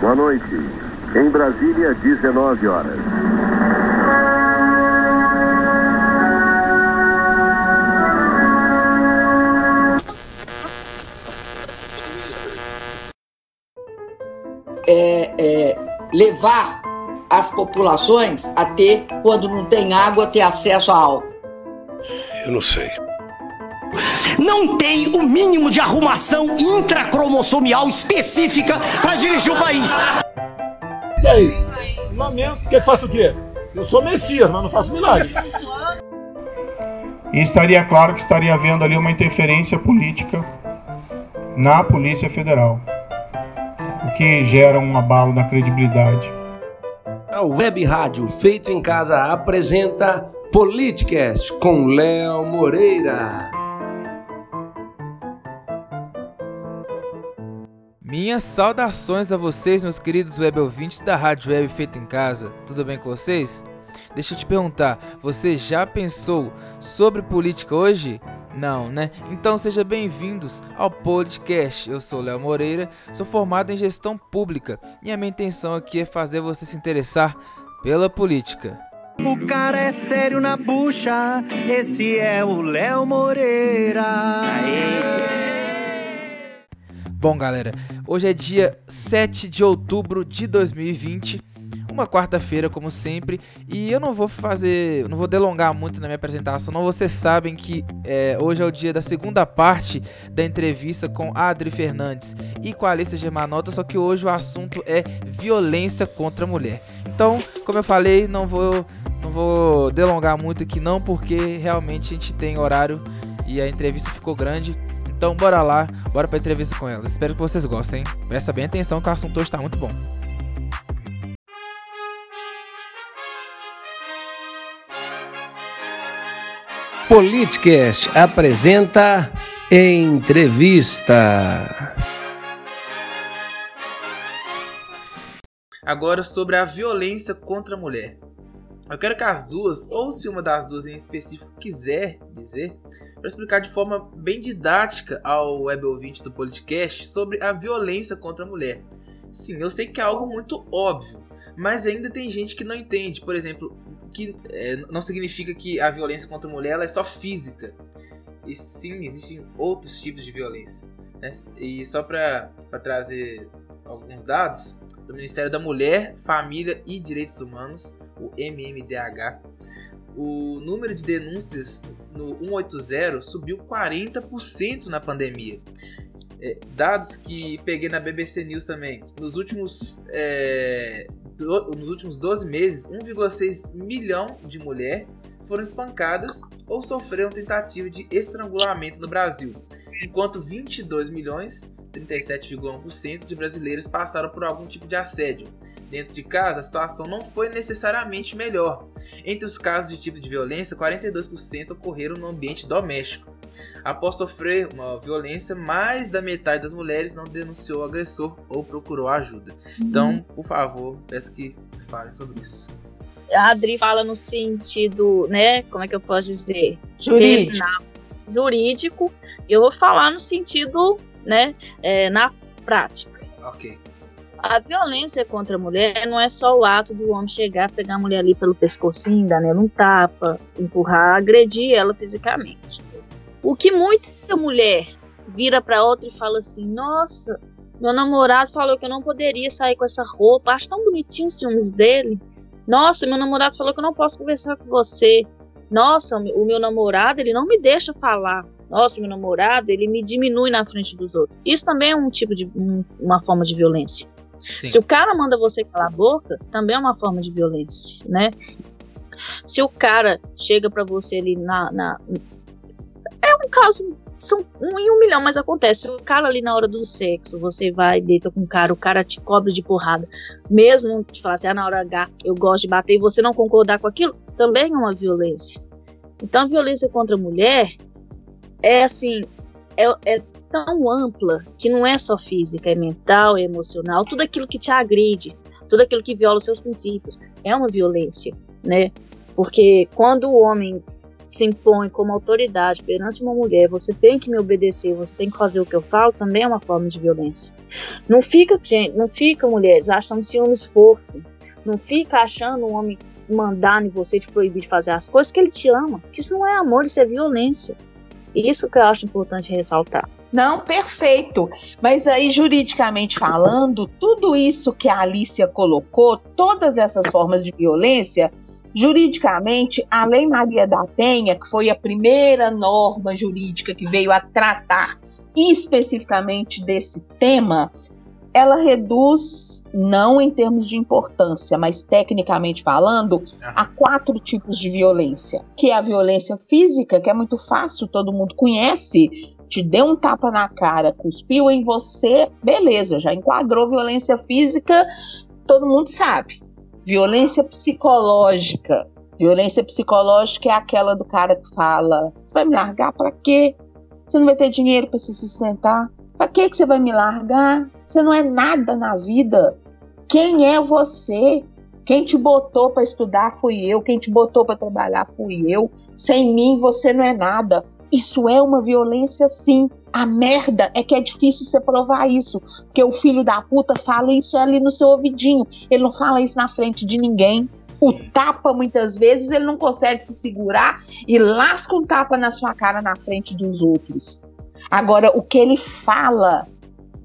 Boa noite. Em Brasília, 19 horas. É, é, levar as populações a ter, quando não tem água, ter acesso a álcool. Eu não sei. Não tem o mínimo de arrumação intracromossomial específica para dirigir o país. E aí? Lamento. Quer que faça o quê? Eu sou Messias, mas não faço milagre. E estaria claro que estaria havendo ali uma interferência política na Polícia Federal, o que gera um abalo na credibilidade. A Web Rádio Feito em Casa apresenta Politicast com Léo Moreira. Minhas saudações a vocês, meus queridos web ouvintes da Rádio Web Feito em Casa. Tudo bem com vocês? Deixa eu te perguntar, você já pensou sobre política hoje? Não, né? Então sejam bem-vindos ao podcast. Eu sou Léo Moreira, sou formado em gestão pública e a minha intenção aqui é fazer você se interessar pela política. O cara é sério na bucha, esse é o Léo Moreira. Aê. Bom, galera, hoje é dia 7 de outubro de 2020, uma quarta-feira, como sempre, e eu não vou fazer, não vou delongar muito na minha apresentação, não. Vocês sabem que é, hoje é o dia da segunda parte da entrevista com Adri Fernandes e com a Alissa Germanota, só que hoje o assunto é violência contra a mulher. Então, como eu falei, não vou, não vou delongar muito aqui, não, porque realmente a gente tem horário e a entrevista ficou grande. Então bora lá, bora pra entrevista com elas. Espero que vocês gostem. Presta bem atenção que o assunto hoje tá muito bom. Politicast apresenta Entrevista. Agora sobre a violência contra a mulher. Eu quero que as duas, ou se uma das duas em específico quiser dizer, para explicar de forma bem didática ao web ouvinte do podcast sobre a violência contra a mulher. Sim, eu sei que é algo muito óbvio, mas ainda tem gente que não entende. Por exemplo, que é, não significa que a violência contra a mulher é só física. E sim, existem outros tipos de violência. Né? E só para trazer alguns dados do Ministério da Mulher, Família e Direitos Humanos, o MMDH, o número de denúncias no 180 subiu 40% na pandemia. É, dados que peguei na BBC News também. Nos últimos, é, do, nos últimos 12 meses, 1,6 milhão de mulheres foram espancadas ou sofreram tentativa de estrangulamento no Brasil, enquanto 22 milhões, 37,1% de brasileiros passaram por algum tipo de assédio. Dentro de casa, a situação não foi necessariamente melhor. Entre os casos de tipo de violência, 42% ocorreram no ambiente doméstico. Após sofrer uma violência, mais da metade das mulheres não denunciou o agressor ou procurou ajuda. Então, por favor, peço que falem sobre isso. A Adri fala no sentido, né? Como é que eu posso dizer? Jurídico. jurídico. Eu vou falar no sentido, né? É, na prática. Ok. A violência contra a mulher não é só o ato do homem chegar, pegar a mulher ali pelo pescocinho, dar nela um tapa, empurrar, agredir ela fisicamente. O que muita mulher vira para outra e fala assim: Nossa, meu namorado falou que eu não poderia sair com essa roupa, acho tão bonitinho os ciúmes dele. Nossa, meu namorado falou que eu não posso conversar com você. Nossa, o meu namorado, ele não me deixa falar. Nossa, meu namorado, ele me diminui na frente dos outros. Isso também é um tipo de um, uma forma de violência. Sim. Se o cara manda você calar a boca, também é uma forma de violência, né? Se o cara chega para você ali na, na, É um caso. São um em um milhão, mas acontece. Se o cara ali na hora do sexo, você vai, deita com o cara, o cara te cobre de porrada. Mesmo te falar assim, ah, na hora H eu gosto de bater e você não concordar com aquilo, também é uma violência. Então a violência contra a mulher é assim, é, é tão ampla que não é só física, é mental, é emocional, tudo aquilo que te agride, tudo aquilo que viola os seus princípios é uma violência, né? Porque quando o homem se impõe como autoridade perante uma mulher, você tem que me obedecer, você tem que fazer o que eu falo, também é uma forma de violência. Não fica, gente, não fica, mulheres, achando ciúmes fofo. Não fica achando um homem mandar em você, te proibir de fazer as coisas que ele te ama. Que isso não é amor, isso é violência. Isso que eu acho importante ressaltar. Não, perfeito. Mas aí, juridicamente falando, tudo isso que a Alicia colocou, todas essas formas de violência, juridicamente, a Lei Maria da Penha, que foi a primeira norma jurídica que veio a tratar especificamente desse tema, ela reduz, não em termos de importância, mas tecnicamente falando, a quatro tipos de violência. Que é a violência física, que é muito fácil, todo mundo conhece. Te deu um tapa na cara, cuspiu em você, beleza, já enquadrou violência física, todo mundo sabe. Violência psicológica. Violência psicológica é aquela do cara que fala: Você vai me largar para quê? Você não vai ter dinheiro para se sustentar? Para que você vai me largar? Você não é nada na vida. Quem é você? Quem te botou para estudar fui eu, quem te botou para trabalhar fui eu. Sem mim você não é nada. Isso é uma violência sim. A merda é que é difícil você provar isso, porque o filho da puta fala isso ali no seu ouvidinho. Ele não fala isso na frente de ninguém. O tapa muitas vezes ele não consegue se segurar e lasca um tapa na sua cara na frente dos outros. Agora, o que ele fala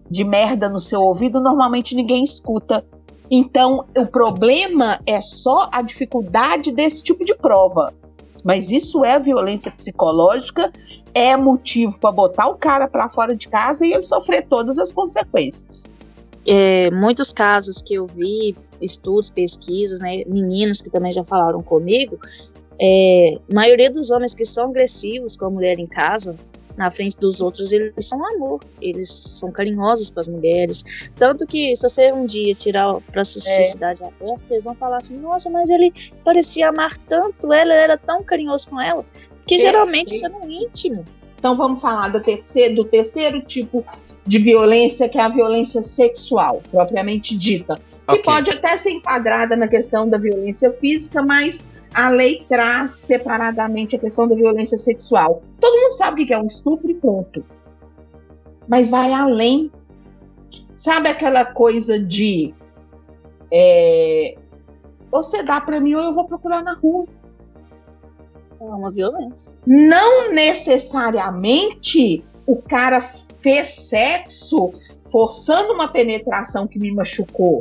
de merda no seu ouvido, normalmente ninguém escuta. Então, o problema é só a dificuldade desse tipo de prova. Mas isso é violência psicológica, é motivo para botar o cara para fora de casa e ele sofrer todas as consequências. É, muitos casos que eu vi, estudos, pesquisas, né, meninas que também já falaram comigo, é, a maioria dos homens que são agressivos com a mulher em casa, na frente dos outros, eles são amor, eles são carinhosos com as mulheres. Tanto que, se você um dia tirar para a sociedade é. aberta, eles vão falar assim: nossa, mas ele parecia amar tanto ela, ele era tão carinhoso com ela, que geralmente isso é no íntimo. Então, vamos falar do terceiro, do terceiro tipo de violência, que é a violência sexual, propriamente dita. Que okay. pode até ser enquadrada na questão da violência física, mas a lei traz separadamente a questão da violência sexual. Todo mundo sabe o que é um estupro e ponto. Mas vai além. Sabe aquela coisa de é, você dá para mim ou eu vou procurar na rua. É uma violência. Não necessariamente o cara fez sexo forçando uma penetração que me machucou.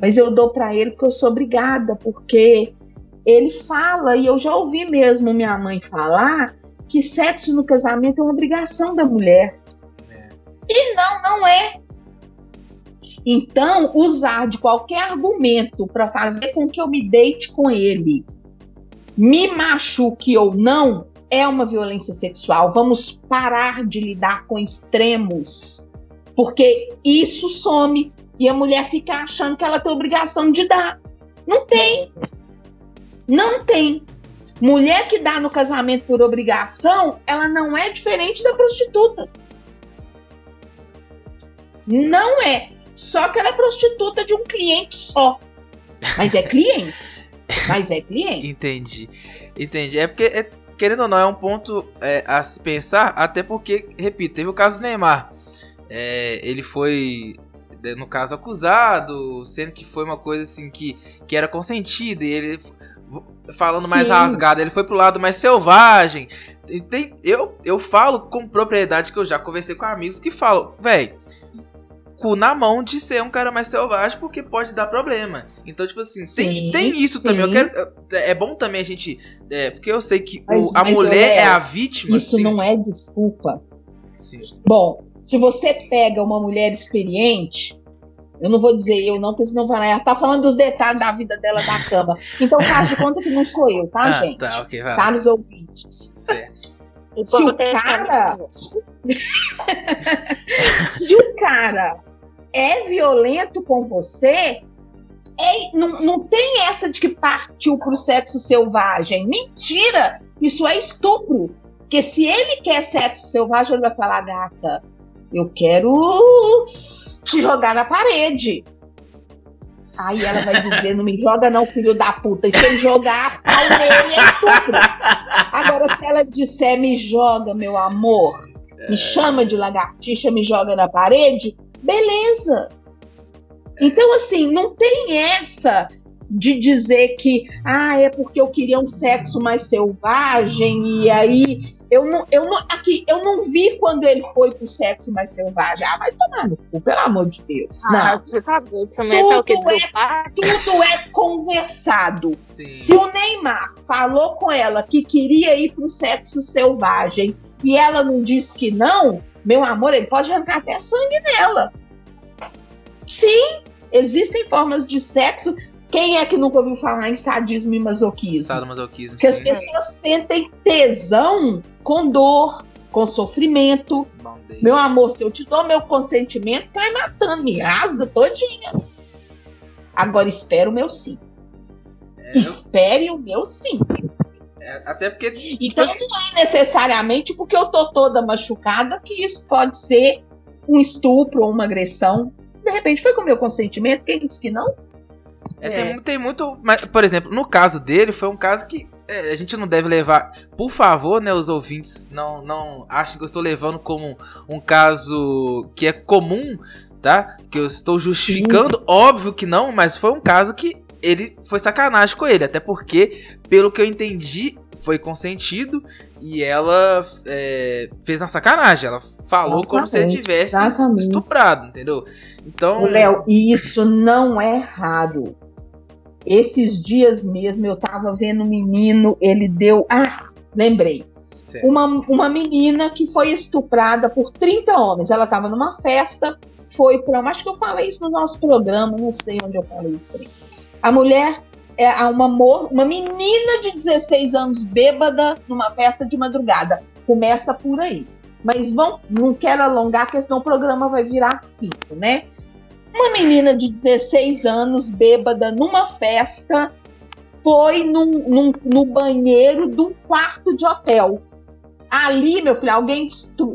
Mas eu dou para ele porque eu sou obrigada, porque ele fala, e eu já ouvi mesmo minha mãe falar, que sexo no casamento é uma obrigação da mulher. É. E não, não é. Então, usar de qualquer argumento para fazer com que eu me deite com ele, me machuque ou não, é uma violência sexual. Vamos parar de lidar com extremos, porque isso some e a mulher fica achando que ela tem obrigação de dar. Não tem. Não tem. Mulher que dá no casamento por obrigação, ela não é diferente da prostituta. Não é. Só que ela é prostituta de um cliente só. Mas é cliente. Mas é cliente. Entendi. Entendi. É porque, é, querendo ou não, é um ponto é, a se pensar, até porque, repito, teve o caso do Neymar. É, ele foi no caso acusado, sendo que foi uma coisa assim que, que era consentida e ele falando Sim. mais rasgado, ele foi pro lado mais selvagem. E tem, eu, eu falo com propriedade que eu já conversei com amigos que falam, velho, cu na mão de ser um cara mais selvagem porque pode dar problema. Então, tipo assim, sim, tem, tem isso sim. também. Eu quero, é bom também a gente. É, porque eu sei que mas, o, a mulher é, é, a vítima. Isso sim. não é desculpa. Bom, se você pega uma mulher experiente, eu não vou dizer eu não, porque senão vai ela tá falando dos detalhes da vida dela da cama. Então faz de conta que não sou eu, tá, ah, gente? Tá, okay, vai. Tá nos ouvintes. Certo. Se o cara. Se o cara é violento com você, é, não, não tem essa de que partiu pro sexo selvagem. Mentira! Isso é estupro. Porque se ele quer sexo selvagem, ele vai falar, gata, eu quero te jogar na parede. Aí ela vai dizer, não me joga não, filho da puta. E se ele jogar pau nele, é estupro. Agora, se ela disser me joga, meu amor, me chama de lagartixa, me joga na parede, beleza. Então, assim, não tem essa de dizer que ah, é porque eu queria um sexo mais selvagem e aí eu não, eu não, aqui, eu não vi quando ele foi pro sexo mais selvagem. Ah, vai tomar no cu, pelo amor de Deus. Ah, não. você tá doido. Também é Tudo é, tudo é conversado. Sim. Se o Neymar falou com ela que queria ir pro sexo selvagem e ela não disse que não, meu amor, ele pode arrancar até sangue nela. Sim, existem formas de sexo. Quem é que nunca ouviu falar em sadismo e masoquismo? Sadomasoquismo. Porque as pessoas sentem tesão com dor, com sofrimento. Meu amor, se eu te dou meu consentimento, cai matando, me rasga todinha. Agora espera o meu sim. É, eu- Espere o meu sim. é, até porque. Então não é necessariamente porque eu tô toda machucada que isso pode ser um estupro ou uma agressão. De repente foi com o meu consentimento, quem disse que não? É, Tem, mu- tem muito. Mas, por exemplo, no caso dele, foi um caso que é, a gente não deve levar. Por favor, né, os ouvintes não, não achem que eu estou levando como um caso que é comum, tá? Que eu estou justificando. Óbvio que não, mas foi um caso que ele foi sacanagem com ele. Até porque, pelo que eu entendi, foi consentido e ela é, fez uma sacanagem. Ela falou como se ele tivesse exatamente. estuprado, entendeu? Então. Léo, isso não é raro. Esses dias mesmo eu tava vendo um menino, ele deu. Ah, lembrei. Certo. Uma, uma menina que foi estuprada por 30 homens. Ela tava numa festa, foi pra. Acho que eu falei isso no nosso programa, não sei onde eu falei isso. A mulher é uma, uma menina de 16 anos bêbada numa festa de madrugada. Começa por aí. Mas vão, não quero alongar, porque senão o programa vai virar cinco, né? Uma menina de 16 anos, bêbada, numa festa, foi num, num- no banheiro de um quarto de hotel. Ali, meu filho, alguém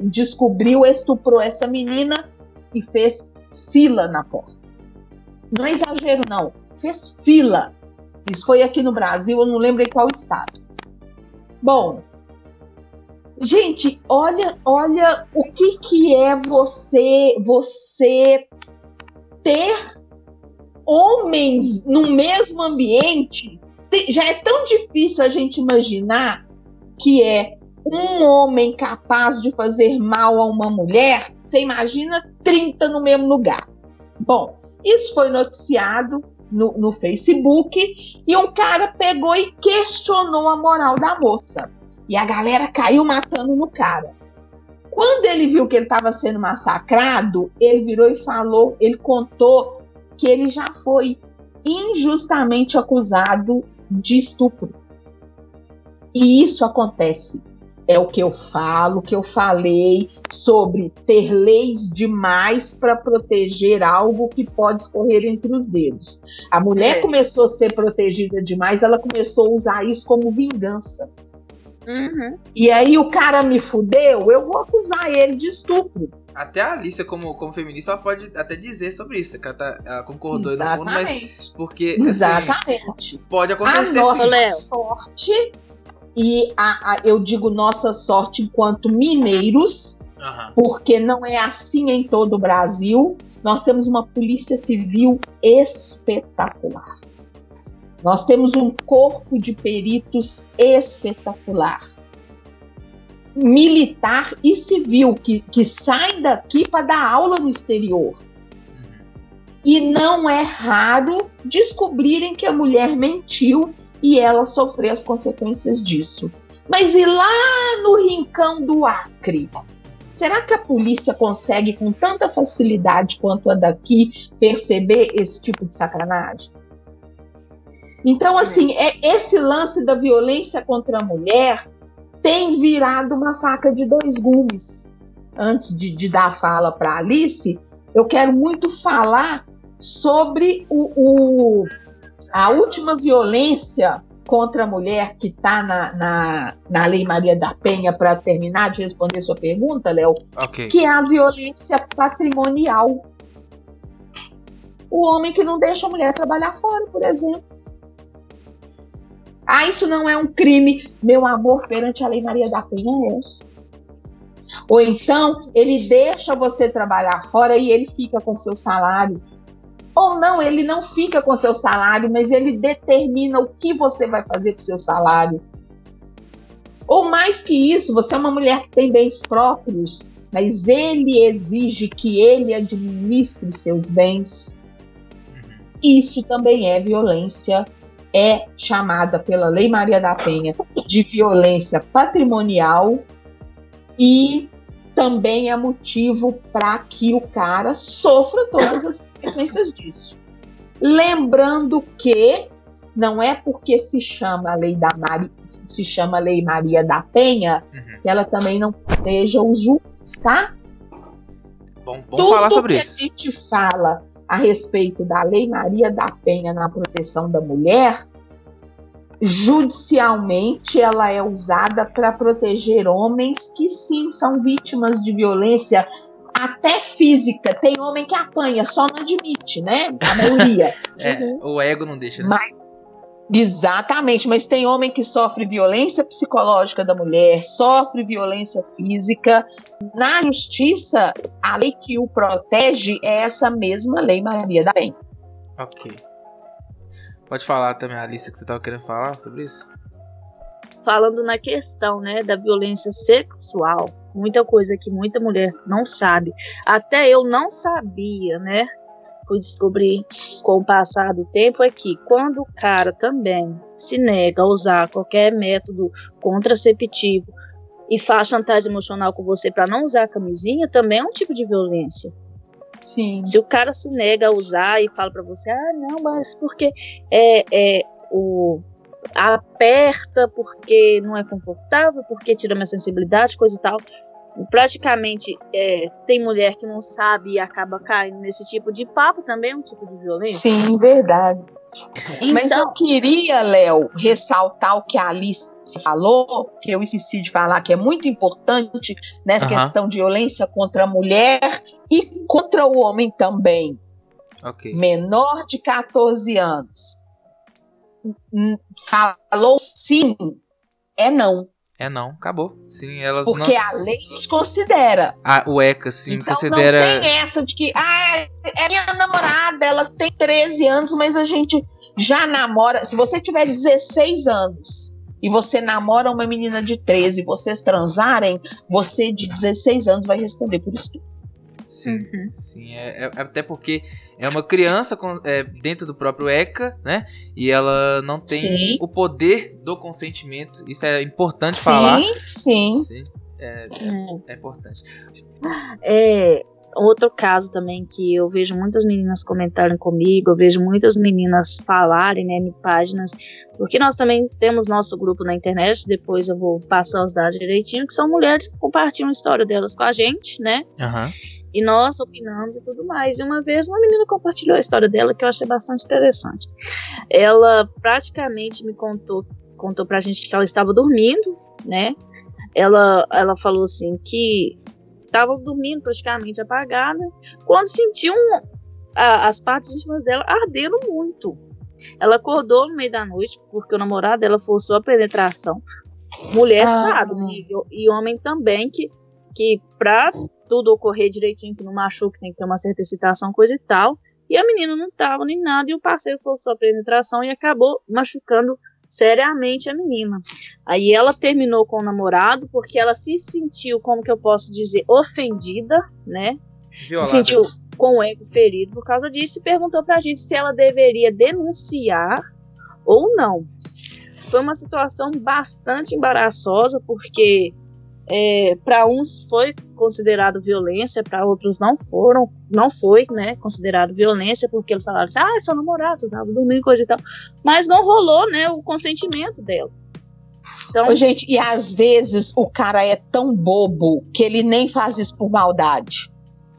descobriu, estuprou essa menina e fez fila na porta. Não é exagero, não. Fez fila. Isso foi aqui no Brasil, eu não lembro em qual estado. Bom, gente, olha, olha o que que é você, você ter homens no mesmo ambiente. Te- Já é tão difícil a gente imaginar que é um homem capaz de fazer mal a uma mulher. Você imagina 30 no mesmo lugar. Bom, isso foi noticiado no, no Facebook e um cara pegou e questionou a moral da moça. E a galera caiu matando no cara. Quando ele viu que ele estava sendo massacrado, ele virou e falou, ele contou que ele já foi injustamente acusado de estupro. E isso acontece. É o que eu falo, que eu falei sobre ter leis demais para proteger algo que pode escorrer entre os dedos. A mulher É. começou a ser protegida demais, ela começou a usar isso como vingança. Uhum. E aí o cara me fudeu, eu vou acusar ele de estupro. Até a Alicia, como, como feminista, ela pode até dizer sobre isso, que ela, tá, ela concordou aí no fundo, mas Exatamente. porque assim, Exatamente. pode A acontecer nossa sim. Sorte, e a, a- eu digo nossa sorte enquanto mineiros, Aham. porque não é assim em todo o Brasil. Nós temos uma polícia civil espetacular. Nós temos um corpo de peritos espetacular. Militar e civil, que, que saem daqui para dar aula no exterior. E não é raro descobrirem que a mulher mentiu e ela sofreu as consequências disso. Mas e lá no rincão do Acre? Será que a polícia consegue, com tanta facilidade quanto a daqui, perceber esse tipo de sacanagem? Então, assim, é esse lance da violência contra a mulher tem virado uma faca de dois gumes. Antes de, de dar a fala para Alice, eu quero muito falar sobre o, o- a última violência contra a mulher que está na, na, na Lei Maria da Penha, para terminar de responder sua pergunta, Léo, Ok. que é a violência patrimonial. O homem que não deixa a mulher trabalhar fora, por exemplo. Ah, isso não é um crime, meu amor, perante a Lei Maria da Penha é. Ou então ele deixa você trabalhar fora e ele fica com seu salário. Ou não, ele não fica com seu salário, mas ele determina o que você vai fazer com seu salário. Ou mais que isso, você é uma mulher que tem bens próprios, mas ele exige que ele administre seus bens. Isso também é violência, é chamada pela Lei Maria da Penha de violência patrimonial e também é motivo para que o cara sofra todas as consequências disso. Lembrando que não é porque se chama a Lei da Maria, se chama Lei Maria da Penha, uhum. que ela também não proteja os juízes, tá? Bom, vamos Tudo falar sobre que isso. a gente fala a respeito da Lei Maria da Penha na proteção da mulher, judicialmente ela é usada para proteger homens que sim são vítimas de violência até física. Tem homem que apanha, só não admite, né? A maioria. é, uhum. O ego não deixa. Né? Mas Exatamente, mas tem homem que sofre violência psicológica da mulher, sofre violência física. Na justiça, a lei que o protege é essa mesma lei Maria da Penha. Ok. Pode falar também, Alice, que você estava querendo falar sobre isso? Falando na questão né, da violência sexual, muita coisa que muita mulher não sabe. Até eu não sabia, né? Fui descobrir com o passar do tempo é que quando o cara também se nega a usar qualquer método contraceptivo e faz chantagem emocional com você para não usar a camisinha, também é um tipo de violência. Sim. Se o cara se nega a usar e fala para você, ah, não, mas porque é, é o aperta porque não é confortável, porque tira minha sensibilidade, coisa e tal. Praticamente é, tem mulher que não sabe e acaba caindo nesse tipo de papo, também é um tipo de violência. Sim, verdade. Então, Mas eu queria, Léo, ressaltar o que a Alice falou, que eu esqueci de falar, que é muito importante nessa questão de violência contra a mulher e contra o homem também. Okay. Menor de 14 anos. Falou sim, é não. É não, acabou. Sim, elas Porque não... a lei considera. Ah, o ECA, sim, então, considera. Não tem essa de que, ah, é minha namorada, ela tem 13 anos, mas a gente já namora. Se você tiver 16 anos e você namora uma menina de 13 e vocês transarem, você de 16 anos vai responder por isso. Sim, uhum. sim. É, é, até porque é uma criança com, é, dentro do próprio ECA, né? E ela não tem sim. o poder do consentimento. Isso é importante sim, falar. Sim, sim. É, é, é importante. É, outro caso também que eu vejo muitas meninas comentarem comigo, eu vejo muitas meninas falarem né, em páginas, porque nós também temos nosso grupo na internet, depois eu vou passar os dados direitinho, que são mulheres que compartilham a história delas com a gente, né? Uhum. E nós opinamos e tudo mais. E uma vez uma menina compartilhou a história dela que eu achei bastante interessante. Ela praticamente me contou, contou pra gente que ela estava dormindo, né? Ela, ela falou assim que estava dormindo praticamente apagada, quando sentiu um, a, as partes íntimas dela ardendo muito. Ela acordou no meio da noite, porque o namorado dela forçou a penetração. Mulher ah. sabe, né? e, e homem também, que, que pra tudo ocorrer direitinho, que não machuque, tem que ter uma certa excitação, coisa e tal. E a menina não tava nem nada, e o parceiro forçou a penetração e acabou machucando seriamente a menina. Aí ela terminou com o namorado porque ela se sentiu, como que eu posso dizer, ofendida, né? Violada. Se sentiu com o ego ferido por causa disso e perguntou pra gente se ela deveria denunciar ou não. Foi uma situação bastante embaraçosa porque é, para uns foi considerado violência, para outros não foram, não foi, né, considerado violência, porque eles falaram assim, ah, é seu namorado, você estava dormindo, coisa e tal, mas não rolou, né, o consentimento dela. Então, Ô, gente, e às vezes o cara é tão bobo que ele nem faz isso por maldade.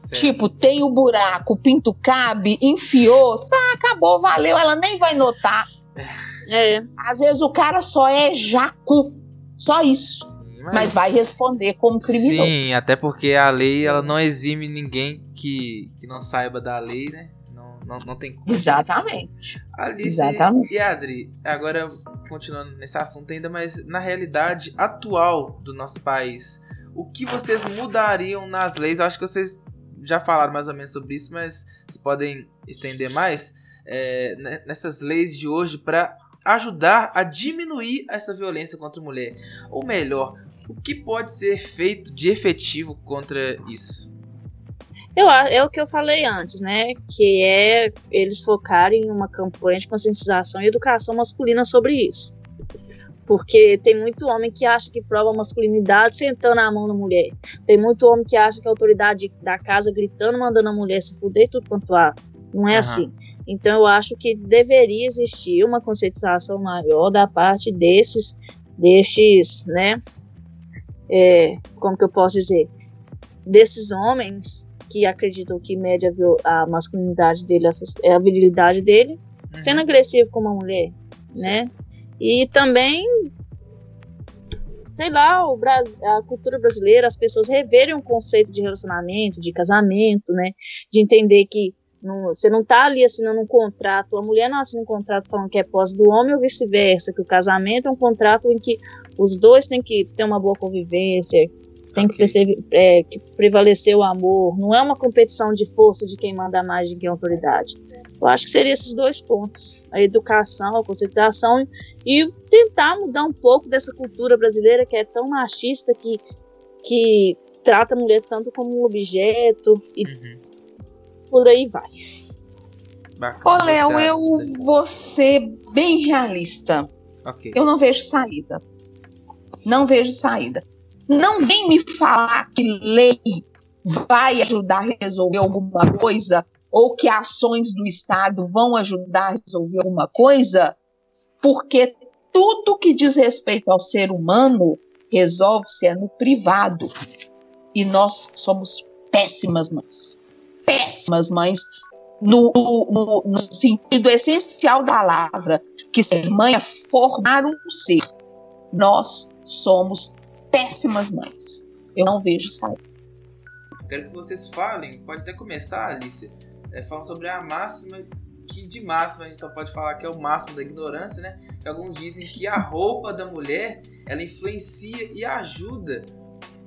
Certo. Tipo, tem o buraco, o pinto cabe, enfiou, tá, acabou, valeu, ela nem vai notar. É. Às vezes o cara só é jacu, só isso mas... mas vai responder como criminoso. Sim, até porque a lei ela não exime ninguém que, que não saiba da lei, né? Não, Não, não, tem como. Exatamente. Alice Exatamente. e Adri, agora continuando nesse assunto ainda, mas na realidade atual do nosso país, o que vocês mudariam nas leis? Eu acho que vocês já falaram mais ou menos sobre isso, mas vocês podem estender mais é, ne- nessas leis de hoje para ajudar a diminuir essa violência contra a mulher. Ou melhor, o que pode ser feito de efetivo contra isso? Eu, é o que eu falei antes, né? Que é eles focarem em uma campanha de conscientização e educação masculina sobre isso. Porque tem muito homem que acha que prova masculinidade sentando a mão na mulher. Tem muito homem que acha que a autoridade da casa gritando, mandando a mulher se fuder tudo quanto há. Não é Aham. assim. Então eu acho que deveria existir uma conscientização maior da parte desses, destes, né? É, como que eu posso dizer? Desses homens que acreditam que mede a, a masculinidade dele, a- a virilidade dele, sendo agressivo com uma mulher, né? E também, sei lá, o Bras- a cultura brasileira, as pessoas reverem o conceito de relacionamento, de casamento, né? De entender que não- você não tá ali assinando um contrato, a mulher não assina um contrato falando que é posse do homem ou vice-versa, que o casamento é um contrato em que os dois têm que ter uma boa convivência, tem que, perceber, é, que prevalecer o amor, não é uma competição de força de quem manda mais de quem é autoridade. Eu acho que seria esses dois pontos: a educação, a conscientização e tentar mudar um pouco dessa cultura brasileira que é tão machista que, que trata a mulher tanto como um objeto e por aí vai. Ô, Léo, eu vou ser bem realista. Ok. Eu não vejo saída. Não vejo saída. Não vem me falar que lei vai ajudar a resolver alguma coisa ou que ações do Estado vão ajudar a resolver alguma coisa, porque tudo que diz respeito ao ser humano resolve-se é no privado. E nós somos péssimas mães. Péssimas mães no, no- no sentido essencial da palavra, que ser mãe é formar um ser. Nós somos péssimas mães. Eu não vejo saída. Quero que vocês falem, pode até começar, Alice, é, falando sobre a máxima, que de máxima a gente só pode falar que é o máximo da ignorância, né? Que alguns dizem que a roupa da mulher, ela influencia e ajuda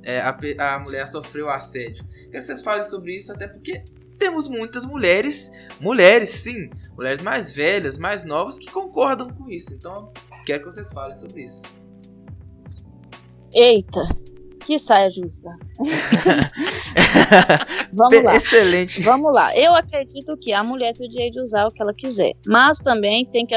é, a, a mulher a sofrer o assédio. Quero que vocês falem sobre isso, até porque temos muitas mulheres, mulheres sim, mulheres mais velhas, mais novas, que concordam com isso. Então, quero que vocês falem sobre isso. Eita, que saia justa. Vamos lá. Excelente. Vamos lá. Eu acredito que a mulher tem o direito de usar o que ela quiser. Mas também tem que.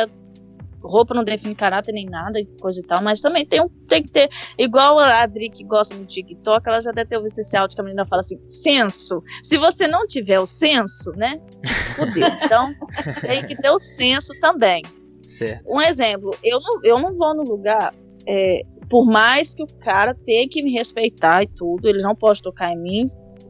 Roupa não define caráter nem nada, coisa e tal, mas também tem, um, tem que ter. Igual a Adri que gosta do TikTok, ela já deve ter ouvido esse áudio que a menina fala assim: senso. Se você não tiver o senso, né? Fudeu. Então, tem que ter o senso também. Certo. Um exemplo, eu não, eu não vou no lugar, é, por mais que o cara tenha que me respeitar e tudo, ele não pode tocar em mim,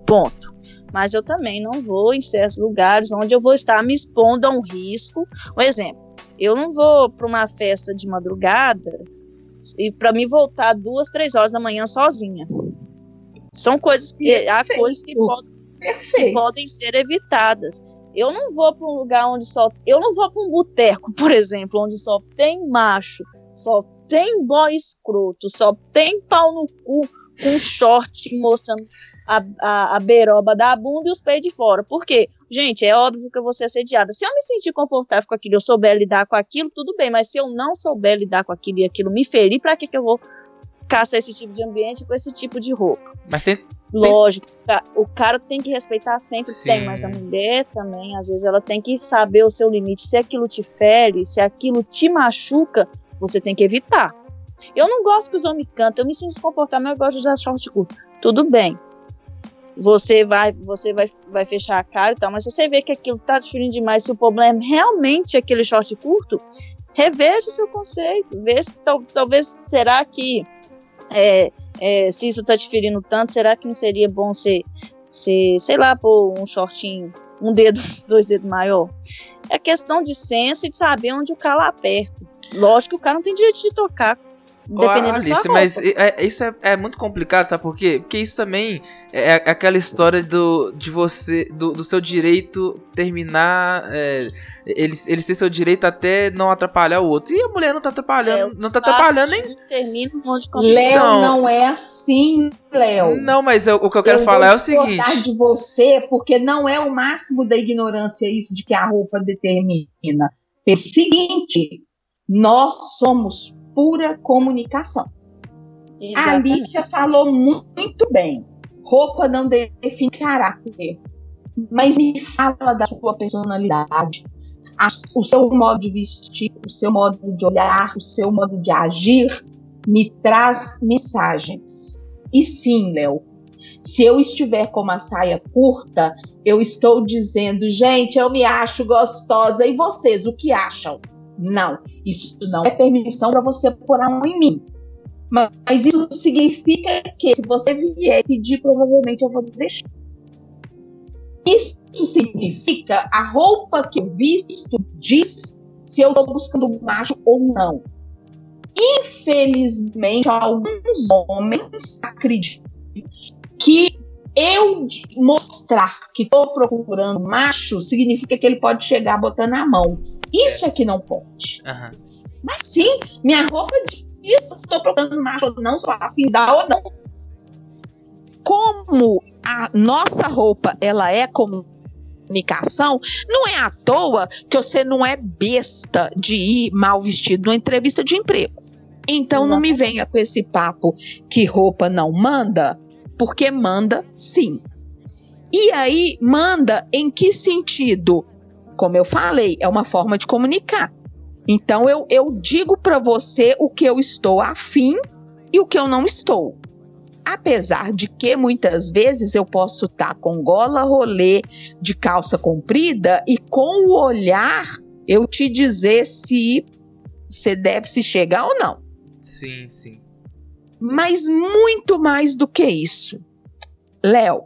ponto. Mas eu também não vou em certos lugares onde eu vou estar me expondo a um risco. Um exemplo, eu não vou para uma festa de madrugada e para me voltar duas, três horas da manhã sozinha. São coisas que há coisas que, pod- que podem ser evitadas. Eu não vou para um lugar onde só. Eu não vou para um boteco, por exemplo, onde só tem macho, só tem boy escroto, só tem pau no cu com short mostrando a, a, a beiroba da bunda e os peitos de fora. Por quê? Gente, é óbvio que eu vou ser assediada. Se eu me sentir confortável com aquilo, eu souber lidar com aquilo, tudo bem. Mas se eu não souber lidar com aquilo e aquilo me ferir, pra que, que eu vou caçar esse tipo de ambiente com esse tipo de roupa? Mas tem, Lógico, o cara tem que respeitar sempre, Sim. tem, mas a mulher também, às vezes, ela tem que saber o seu limite. Se aquilo te fere, se aquilo te machuca, você tem que evitar. Eu não gosto que os homens cantem, eu me sinto desconfortável, mas eu gosto de usar short curto. Tudo bem. Você vai, você vai, vai fechar a cara e tal, mas se você vê que aquilo tá diferindo demais, se o problema é realmente aquele short curto, reveja o seu conceito. Veja, tal, talvez, será que é, é, se isso tá diferindo tanto, será que não seria bom ser, ser sei lá, pôr um shortinho, um dedo, dois dedos maior? É questão de senso e de saber onde o calo aperta. Lógico que o cara não tem direito de tocar, Dependendo da sua Alice, roupa. mas é- é- isso é, é muito complicado, sabe por quê? Porque isso também é é aquela história do, de você, do, do seu direito terminar, é, ele, ele ter seu direito até não atrapalhar o outro. E a mulher não tá É, atrapalhando, o não tá atrapalhando nem. Termina um monte de Léo, Então- não é assim, Léo. Não, mas eu- o que eu quero Eu falar é o seguinte. de você, porque não é o máximo da ignorância isso de que a roupa determina. Pelo seguinte, nós somos pura comunicação. A Exatamente. Alicia falou muito bem. Roupa não define caráter. Mas me fala da sua personalidade, a- o seu modo de vestir, o seu modo de olhar, o seu modo de agir, me traz mensagens. E sim, Léo, se eu estiver com uma saia curta, eu estou dizendo, gente, eu me acho gostosa. E vocês, o que acham? Não, isso não é permissão para você pôr a mão em mim. Mas, mas isso significa que se você vier pedir, provavelmente eu vou deixar. Isso significa a roupa que eu visto diz se eu estou buscando um macho ou não. Infelizmente, alguns homens acreditam que eu mostrar que estou procurando macho significa que ele pode chegar botando a mão. Isso é que não pode. Aham. Mas sim, minha roupa diz se eu estou procurando macho ou não, se eu afim da ou não. Como a nossa roupa ela é comunicação, não é à toa que você não é besta de ir mal vestido numa entrevista de emprego. Então não me venha com esse papo que roupa não manda, porque manda sim. E aí, manda em que sentido? Como eu falei, é uma forma de comunicar. Então eu, eu digo para você o que eu estou afim e o que eu não estou. Apesar de que muitas vezes eu posso estar com gola rolê de calça comprida e com o olhar eu te dizer se você deve se chegar ou não. Sim, sim. Mas muito mais do que isso. Léo,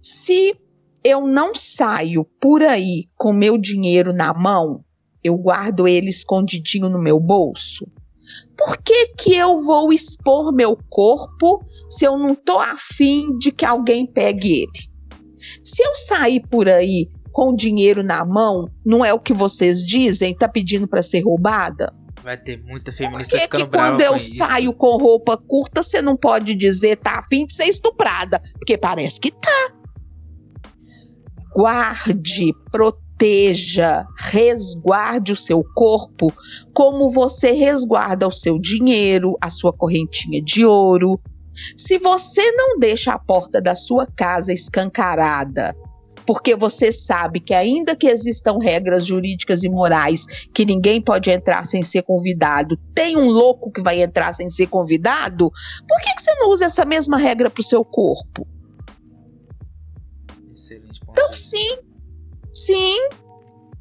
se eu não saio por aí com meu dinheiro na mão, eu guardo ele escondidinho no meu bolso. Por que, que eu vou expor meu corpo se eu não tô afim de que alguém pegue ele? Se eu sair por aí com dinheiro na mão, não é o que vocês dizem, tá pedindo para ser roubada? Vai ter muita Por feminista que, ficando que quando eu saio com roupa curta, você não pode dizer tá afim de ser estuprada? Porque parece que tá. Guarde, proteja, resguarde o seu corpo como você resguarda o seu dinheiro, a sua correntinha de ouro. Se você não deixa a porta da sua casa escancarada, porque você sabe que ainda que existam regras jurídicas e morais que ninguém pode entrar sem ser convidado, tem um louco que vai entrar sem ser convidado, por que, que você não usa essa mesma regra para o seu corpo? Então, sim, sim.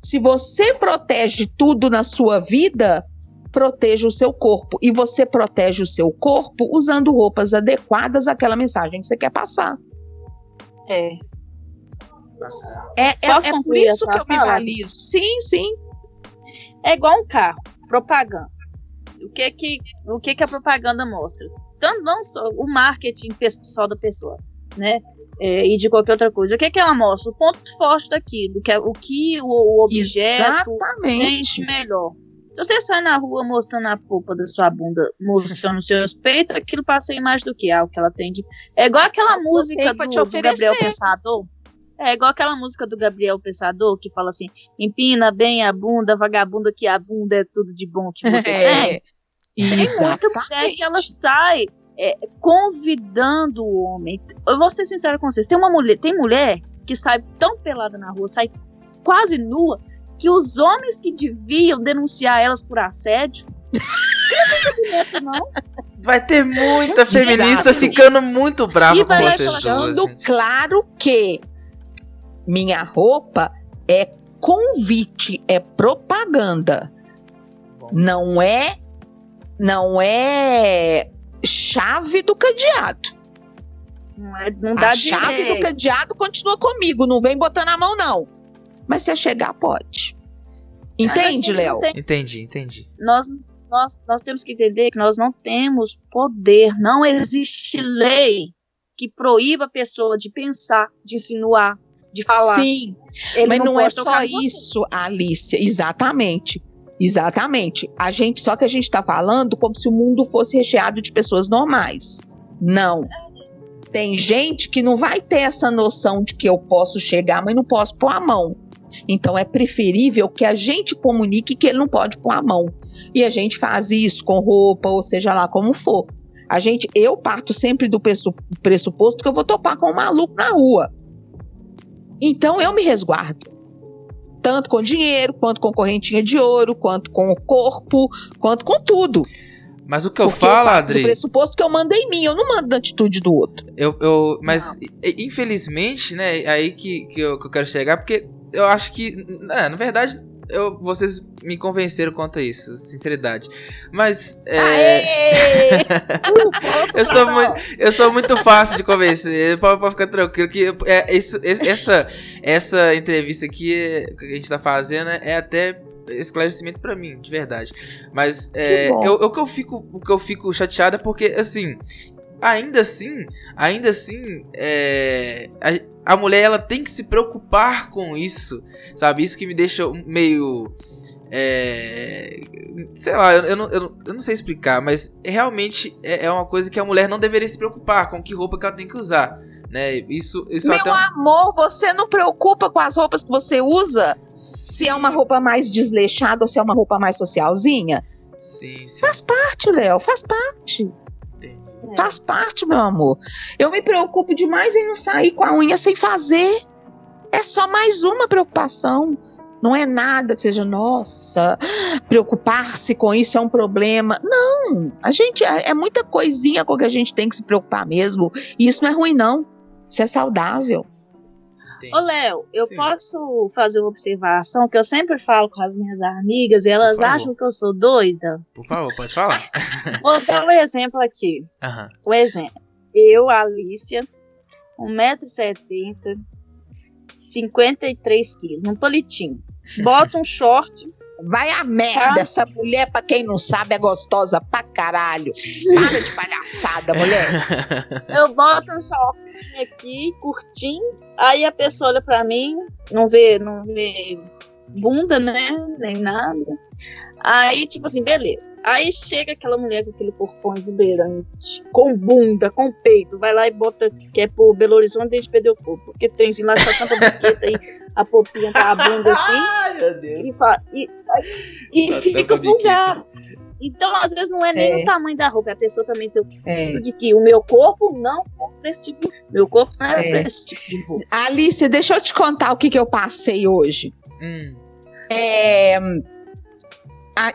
Se você protege tudo na sua vida, proteja o seu corpo. E você protege o seu corpo usando roupas adequadas àquela mensagem que você quer passar. É. É, é, é por isso que eu me balizo. Sim, sim. É igual um carro, propaganda. O que que, o que que a propaganda mostra? Tanto não só o marketing pessoal da pessoa, né? É, e de qualquer outra coisa. O que que ela mostra? O ponto forte daquilo, que é o que o, o objeto Exatamente. melhor. Se você sai na rua mostrando a polpa da sua bunda, mostrando os seus peitos, aquilo passa a imagem do que? Ah, o que ela tem de. É igual aquela música do, do. Gabriel Pensador. É igual aquela música do Gabriel Pensador que fala assim: empina bem a bunda, vagabunda, que a bunda é tudo de bom que você tem. É, Tem muita mulher que ela sai é, convidando o homem. Eu vou ser sincera com vocês: tem uma mulher, tem mulher que sai tão pelada na rua, sai quase nua, que os homens que deviam denunciar elas por assédio. não, Vai ter muita feminista Exato. ficando muito brava E com vocês duas. claro que minha roupa é convite, é propaganda. Não é não é chave do cadeado. não, é, não dá A chave do direito. cadeado continua comigo, não vem botando a mão não. Mas se eu chegar pode. Entende, não Léo? tem- Entendi, entendi. Nós, nós, nós temos que entender que nós não temos poder, não existe lei que proíba a pessoa de pensar, de insinuar, de falar. Sim, Ele mas não, é pode só isso, Alice. Exatamente. Exatamente. A gente, só que a gente está falando como se o mundo fosse recheado de pessoas normais. Não. Tem gente que não vai ter essa noção de que eu posso chegar, mas não posso pôr a mão. Então é preferível que a gente comunique que ele não pode pôr a mão. E a gente faz isso com roupa, ou seja lá como for. A gente, eu parto sempre do pressu- pressuposto que eu vou topar com um maluco na rua. Então eu me resguardo. Tanto com dinheiro, quanto com correntinha de ouro, quanto com o corpo, quanto com tudo. Mas o que eu Porque falo, do Adri, pressuposto que eu mando em mim, eu não mando na atitude do outro. eu, eu, mas i- infelizmente, né, aí que, que, eu, que eu quero chegar, porque eu acho que, é, na verdade, eu, vocês me convenceram quanto a isso, sinceridade. Mas, é, eu, sou muito, eu sou muito fácil de convencer, pode, ficar tranquilo, que é, isso, es- essa, essa entrevista aqui é- que a gente tá fazendo é até esclarecimento pra mim, de verdade. Mas é, eu, o que eu fico, o que eu fico chateado é porque assim, ainda assim, ainda assim, é, a, a mulher ela tem que se preocupar com isso, sabe? Isso que me deixa meio é, sei lá, eu, eu, não, eu, eu não sei explicar, mas realmente é, é uma coisa que a mulher não deveria se preocupar com que roupa que ela tem que usar, né? Isso, isso Meu até amor, você não preocupa com as roupas que você usa? Se é uma roupa mais desleixada ou se é uma roupa mais socialzinha? Sim, sim. Faz parte, Léo, faz parte. Faz parte, meu amor. Eu me preocupo demais em não sair com a unha sem fazer. É só mais uma preocupação. Não é nada que seja, nossa, preocupar-se com isso é um problema. Não, a gente é, é muita coisinha com que a gente tem que se preocupar mesmo. E isso não é ruim, não. Isso é saudável. Ô, Léo, eu Sim. posso fazer uma observação que eu sempre falo com as minhas amigas e elas acham que eu sou doida? Por favor, pode falar. Vou dar um exemplo aqui. Aham. Um exemplo. Eu, Alicia, 1,70m, 53 quilos, num palitinho. Bota um short. Vai a merda, essa mulher, pra quem não sabe, é gostosa pra caralho. Para de palhaçada, mulher. Eu boto um shortinho aqui, curtinho. Aí a pessoa olha pra mim, não vê, não vê bunda, né? Nem nada. Aí, tipo assim, beleza. Aí chega aquela mulher com aquele corpão exuberante, com bunda, com peito, vai lá e bota, que é pro Belo Horizonte, desde perder o corpo. Porque tem assim, lá só tanta buqueta aí, a popinha tá a bunda assim. Ai, meu Deus. E, fa- e, e fica tampa vulgar. Então, às vezes, não é nem É. o tamanho da roupa, a pessoa também tem o É. de que o meu corpo não é pra esse tipo. Meu corpo não é, É. pra esse tipo de roupa. Alice, deixa eu te contar o que, que eu passei hoje. Hum, É,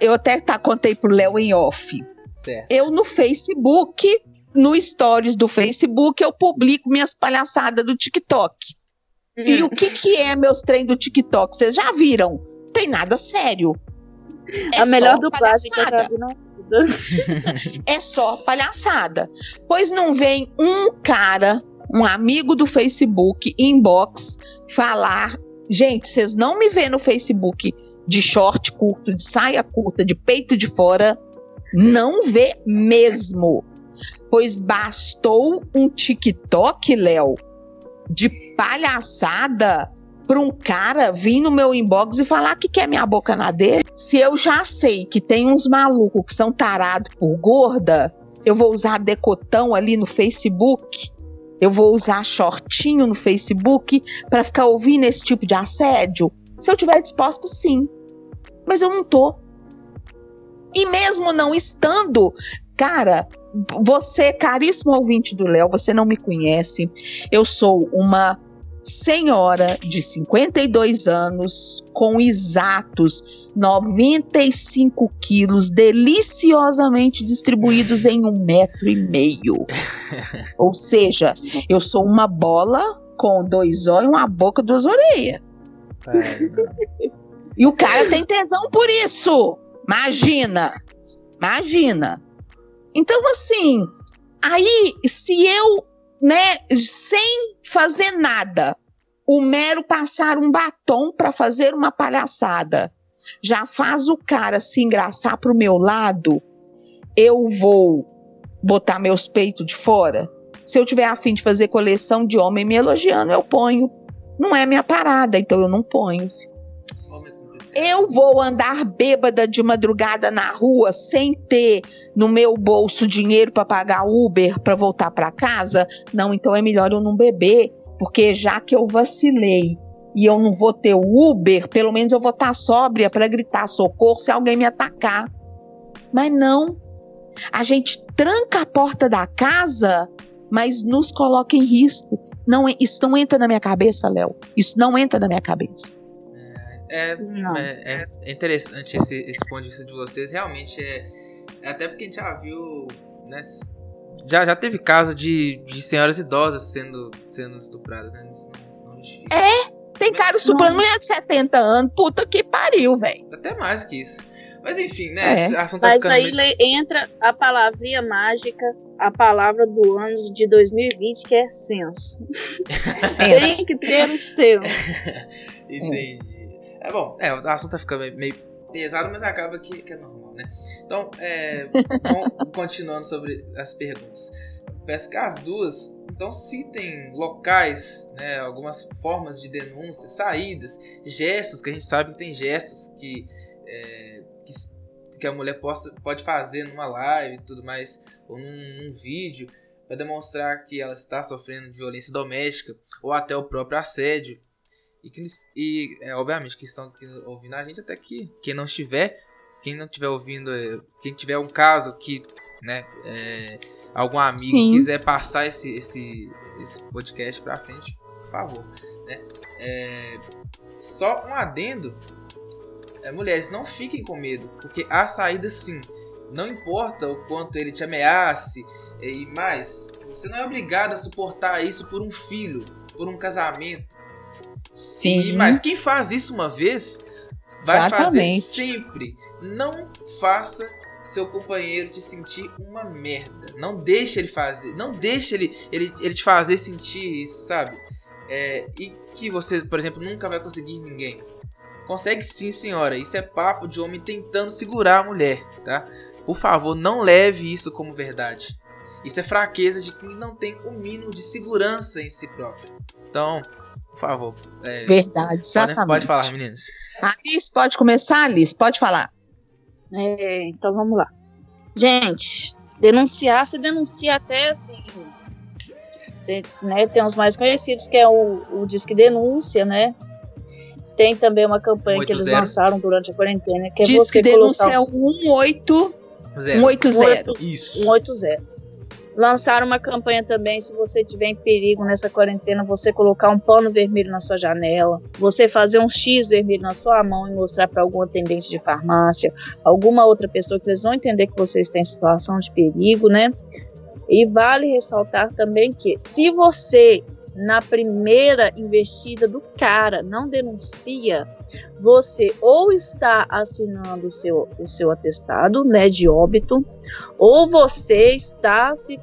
eu até tá, contei pro Léo em off. certo. Eu no Facebook, no stories do Facebook, eu publico minhas palhaçadas do TikTok. E o que que é meus trem do TikTok? Vocês já viram? Não tem nada sério. É a melhor só dublagem que eu já palhaçada. vi na vida. É só palhaçada. Pois não vem um cara, um amigo do Facebook, inbox, falar. Gente, vocês não me vêem no Facebook de short curto, de saia curta, de peito de fora. Não vê mesmo. Pois bastou um TikTok, Léo, de palhaçada para um cara vir no meu inbox e falar que quer minha boca na dele. Se eu já sei que tem uns malucos que são tarados por gorda, eu vou usar decotão ali no Facebook. Eu vou usar shortinho no Facebook para ficar ouvindo esse tipo de assédio. Se eu tiver disposta, sim. Mas eu não tô. E mesmo não estando, cara, você, caríssimo ouvinte do Léo, você não me conhece. Eu sou uma senhora de 52 anos, com exatos 95 quilos, deliciosamente distribuídos em um metro e meio. Ou seja, eu sou uma bola com dois olhos, uma boca, duas orelhas. E o cara tem tesão por isso. Imagina. Imagina. Então, assim, aí, se eu, né, sem fazer nada, o mero passar um batom para fazer uma palhaçada, já faz o cara se engraçar pro meu lado, eu vou botar meus peitos de fora? Se eu tiver afim de fazer coleção de homem me elogiando, eu ponho. Não é minha parada, então eu não ponho. Eu vou andar bêbada de madrugada na rua sem ter no meu bolso dinheiro para pagar Uber para voltar para casa? Não, então é melhor eu não beber, porque já que eu vacilei e eu não vou ter o Uber, pelo menos eu vou estar tá sóbria para gritar socorro se alguém me atacar. Mas não. A gente tranca a porta da casa, mas nos coloca em risco. Não, isso não entra na minha cabeça, Léo. Isso não entra na minha cabeça. É, é, é, interessante esse, esse ponto de vista de vocês. Realmente é, é. Até porque a gente já viu. Né, já, já teve caso de, de senhoras idosas sendo, sendo estupradas, né? Não é, tem cara estuprando mulher de 70 anos. Puta que pariu, velho. Até mais que isso. Mas enfim, né? É. Tá Mas aí meio... entra a palavrinha mágica, a palavra do ano de 2020, que é senso. Tem que ter o senso. Entendi. É bom, é, o assunto tá ficando meio pesado, mas acaba que, que é normal, né? Então, é, continuando sobre as perguntas. Peço que as duas, então, citem locais, né, algumas formas de denúncia, saídas, gestos, que a gente sabe que tem gestos que, é, que, que, a mulher possa, pode fazer numa live e tudo mais, ou num, num vídeo, para demonstrar que ela está sofrendo de violência doméstica, ou até o próprio assédio. E, que, e é, obviamente que estão ouvindo a gente até que quem não estiver, quem não estiver ouvindo, é, quem tiver um caso que, né, é, algum amigo Sim. quiser passar esse, esse, esse podcast pra frente, por favor, né? É, só um adendo, é, mulheres, não fiquem com medo, porque há saída sim. Não importa o quanto ele te ameace e mais, você não é obrigado a suportar isso por um filho, por um casamento Sim. E, mas quem faz isso uma vez vai Exatamente. fazer sempre. Não faça seu companheiro te sentir uma merda. Não deixe ele fazer. Não deixe ele, ele, ele te fazer sentir isso, sabe? É, e que você, por exemplo, nunca vai conseguir ninguém. Consegue sim, senhora. Isso é papo de homem tentando segurar a mulher, tá? Por favor, não leve isso como verdade. Isso é fraqueza de quem não tem o mínimo de segurança em si próprio. Então, por favor. É, Verdade, exatamente. Pode, pode falar, meninas. Alice, pode começar, Alice? Pode falar. É, então vamos lá. Gente, denunciar, se denuncia até assim. Você, né, tem os mais conhecidos, que é o, o Disque Denúncia, né? Tem também uma campanha 80. que eles lançaram durante a quarentena, que é Disque você Denúncia colocar... é o 18... 180. Isso. 180 lançaram uma campanha também, se você tiver em perigo nessa quarentena, você colocar um pano vermelho na sua janela, você fazer um X vermelho na sua mão e mostrar para algum atendente de farmácia, alguma outra pessoa que eles vão entender que você está em situação de perigo, né? E vale ressaltar também que se você na primeira investida do cara não denuncia, você ou está assinando o seu, o seu atestado né, de óbito, ou você está se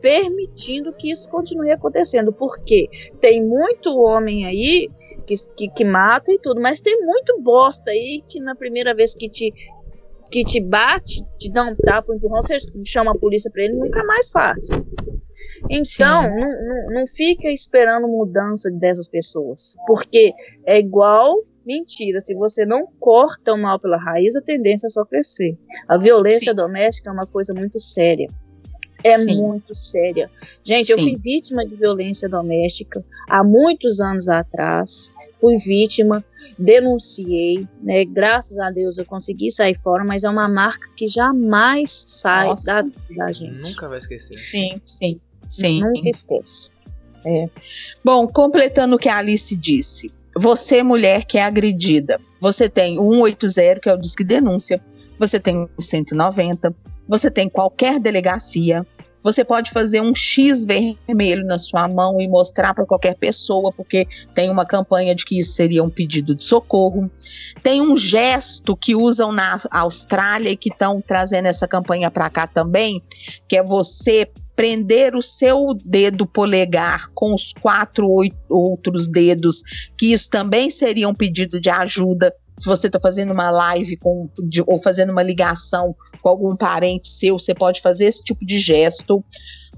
permitindo que isso continue acontecendo, porque tem muito homem aí que, que, que mata e tudo, mas tem muito bosta aí que na primeira vez que te que te bate, te dá um tapa, um empurrão, você chama a polícia para ele, nunca mais faz. Então, não, não, não fica esperando mudança dessas pessoas, porque é igual Mentira, se você não corta o mal pela raiz, a tendência é só crescer. A violência Sim. doméstica é uma coisa muito séria. É Sim. muito séria. Gente, Sim. eu fui vítima de violência doméstica há muitos anos atrás. Fui vítima, denunciei, né? Graças a Deus eu consegui sair fora, mas é uma marca que jamais sai da, da gente. Nunca vai esquecer. Sim, sim. Sim. Nunca esquece. É. Bom, completando o que a Alice disse. Você, mulher que é agredida, você tem o 180, que é o Disque Denúncia, você tem o 190, você tem qualquer delegacia, você pode fazer um X vermelho na sua mão e mostrar para qualquer pessoa, porque tem uma campanha de que isso seria um pedido de socorro. Tem um gesto que usam na Austrália e que estão trazendo essa campanha para cá também, que é você prender o seu dedo polegar com os quatro outros dedos, que isso também seria um pedido de ajuda. Se você está fazendo uma live com, de, ou fazendo uma ligação com algum parente seu, você pode fazer esse tipo de gesto.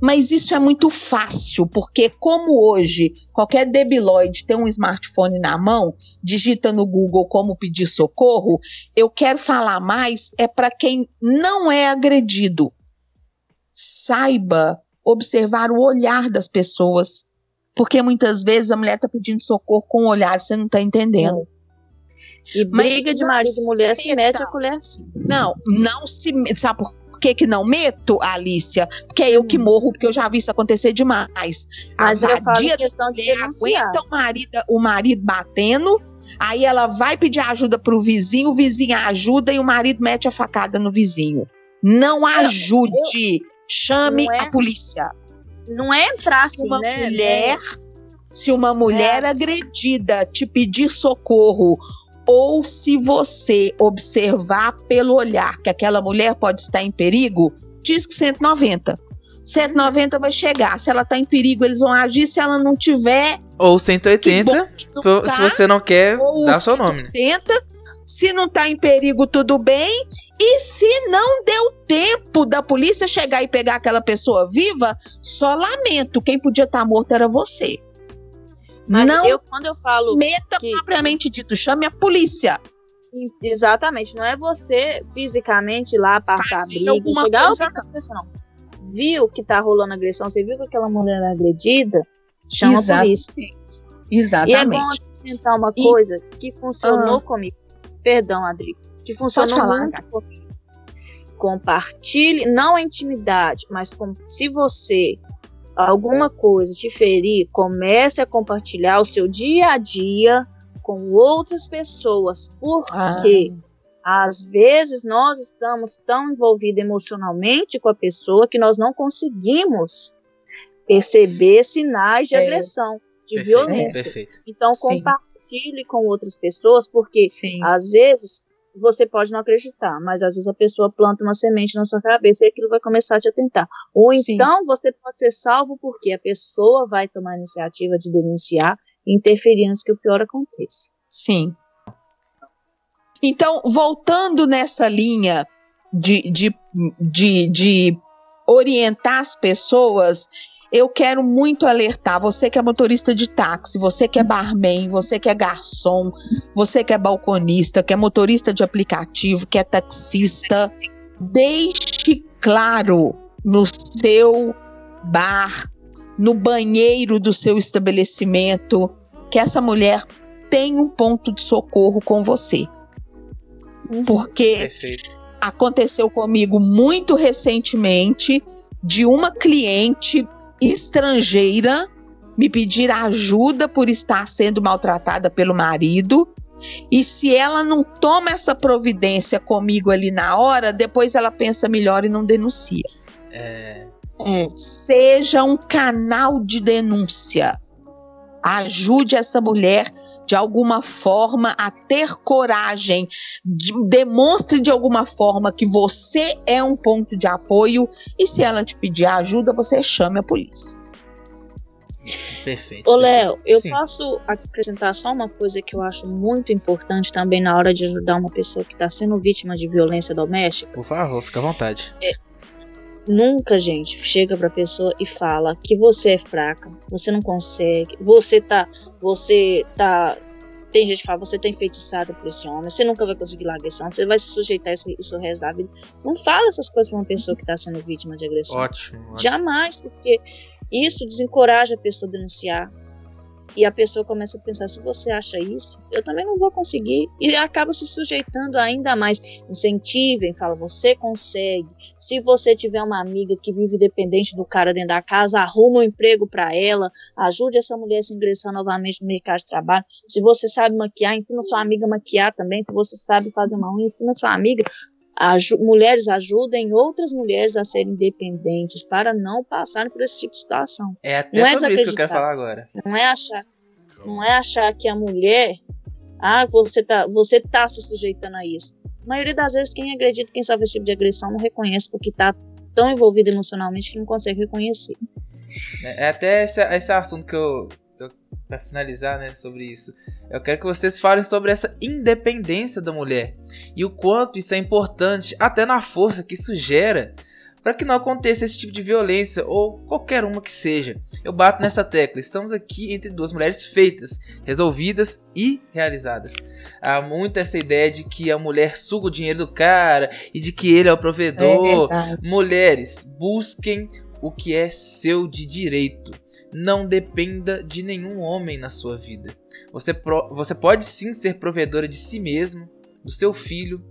Mas isso é muito fácil, porque como hoje qualquer debilóide tem um smartphone na mão, digita no Google como pedir socorro, eu quero falar mais é para quem não é agredido. Saiba observar o olhar das pessoas, porque muitas vezes a mulher está pedindo socorro com o olhar, você não está entendendo. E briga de marido e mulher se mete a colher assim. Não, não se sabe por que que não meto, Alicia? Porque é eu que morro, porque eu já vi isso acontecer demais. Mas a eu falo em questão de aguenta o marido, o marido batendo, aí ela vai pedir ajuda pro vizinho, o vizinho ajuda e o marido mete a facada no vizinho. Não ajude, chame é- a polícia. Não é entrar Se assim, uma né? mulher, se uma mulher agredida te pedir socorro ou se você observar pelo olhar que aquela mulher pode estar em perigo, diz que 190. 190 vai chegar. Se ela está em perigo, eles vão agir. Se ela não tiver, Ou 180, Que que não se você não quer, dá seu nome. né? 180. Se não está em perigo, tudo bem. E se não deu tempo da polícia chegar e pegar aquela pessoa viva, só lamento. Quem podia estar morto era você. Mas não eu, quando eu falo meta que- propriamente dito, chame a polícia. Exatamente, não é você fisicamente lá apartar a Fazer briga, chegar coisa, ao tá não. Viu que tá rolando agressão, você viu que aquela mulher é agredida, chama Exato. a polícia. E é Exatamente. bom acrescentar uma E- coisa que funcionou Ah. comigo. Perdão, Adri. Que funcionou falar, muito. Compartilhe, não a intimidade, mas com- se você alguma coisa te ferir, comece a compartilhar o seu dia a dia com outras pessoas. Porque às vezes nós estamos tão envolvidos emocionalmente com a pessoa que nós não conseguimos perceber sinais de É. agressão, de Perfeito, violência. perfeito. Então Sim. compartilhe com outras pessoas, porque Sim. às vezes você pode não acreditar, mas às vezes a pessoa planta uma semente na sua cabeça e aquilo vai começar a te atentar. Ou Sim. então você pode ser salvo porque a pessoa vai tomar a iniciativa de denunciar e interferir antes que o pior aconteça. Sim. Então, voltando nessa linha de, de, de, de orientar as pessoas, eu quero muito alertar você que é motorista de táxi, você que é barman, você que é garçom, você que é balconista, que é motorista de aplicativo, que é taxista, deixe claro no seu bar, no banheiro do seu estabelecimento, que essa mulher tem um ponto de socorro com você. Porque Perfeito. aconteceu comigo muito recentemente de uma cliente estrangeira me pedir ajuda por estar sendo maltratada pelo marido. E se ela não toma essa providência comigo ali na hora, depois ela pensa melhor e não denuncia. É, Seja um canal de denúncia. Ajude essa mulher de alguma forma a ter coragem. De- demonstre de alguma forma que você é um ponto de apoio. E se ela te pedir ajuda, você chame a polícia. perfeito. Ô, Léo, eu Sim. posso acrescentar só uma coisa que eu acho muito importante também na hora de ajudar uma pessoa que está sendo vítima de violência doméstica. Por favor, fica à vontade. Nunca, gente, chega pra pessoa e fala que você é fraca, você não consegue, você tá. Você tá. Tem gente que fala, você tá enfeitiçada por esse homem, você nunca vai conseguir largar esse homem, você vai se sujeitar a isso, isso o resto da vida. Não fala essas coisas pra uma pessoa que tá sendo vítima de agressão. Ótimo. ótimo. Jamais, porque isso desencoraja a pessoa a denunciar. E a pessoa começa a pensar: se você acha isso, eu também não vou conseguir. E acaba se sujeitando ainda mais. Incentivem, fala: você consegue. Se você tiver uma amiga que vive dependente do cara dentro da casa, arruma um emprego para ela, ajude essa mulher a se ingressar novamente no mercado de trabalho. Se você sabe maquiar, ensina sua amiga a maquiar também. Se você sabe fazer uma unha, ensina sua amiga. Aju- mulheres ajudem outras mulheres a serem independentes para não passarem por esse tipo de situação. É até Não é sobre isso que eu quero falar agora. Não é achar, não é achar que a mulher, ah, você tá, você tá se sujeitando a isso. A maioria das vezes quem acredita, quem sofre esse tipo de agressão não reconhece porque tá tão envolvido emocionalmente que não consegue reconhecer. É é até esse, esse assunto que eu para finalizar, né, sobre isso, eu quero que vocês falem sobre essa independência da mulher e o quanto isso é importante, até na força que isso gera para que não aconteça esse tipo de violência ou qualquer uma que seja. Eu bato nessa tecla. Estamos aqui entre duas mulheres feitas, resolvidas e realizadas. Há muito essa ideia de que a mulher suga o dinheiro do cara e de que ele é o provedor. É Mulheres, busquem o que é seu de direito. Não dependa de nenhum homem na sua vida. Você, pro, você pode sim ser provedora de si mesmo, do seu filho,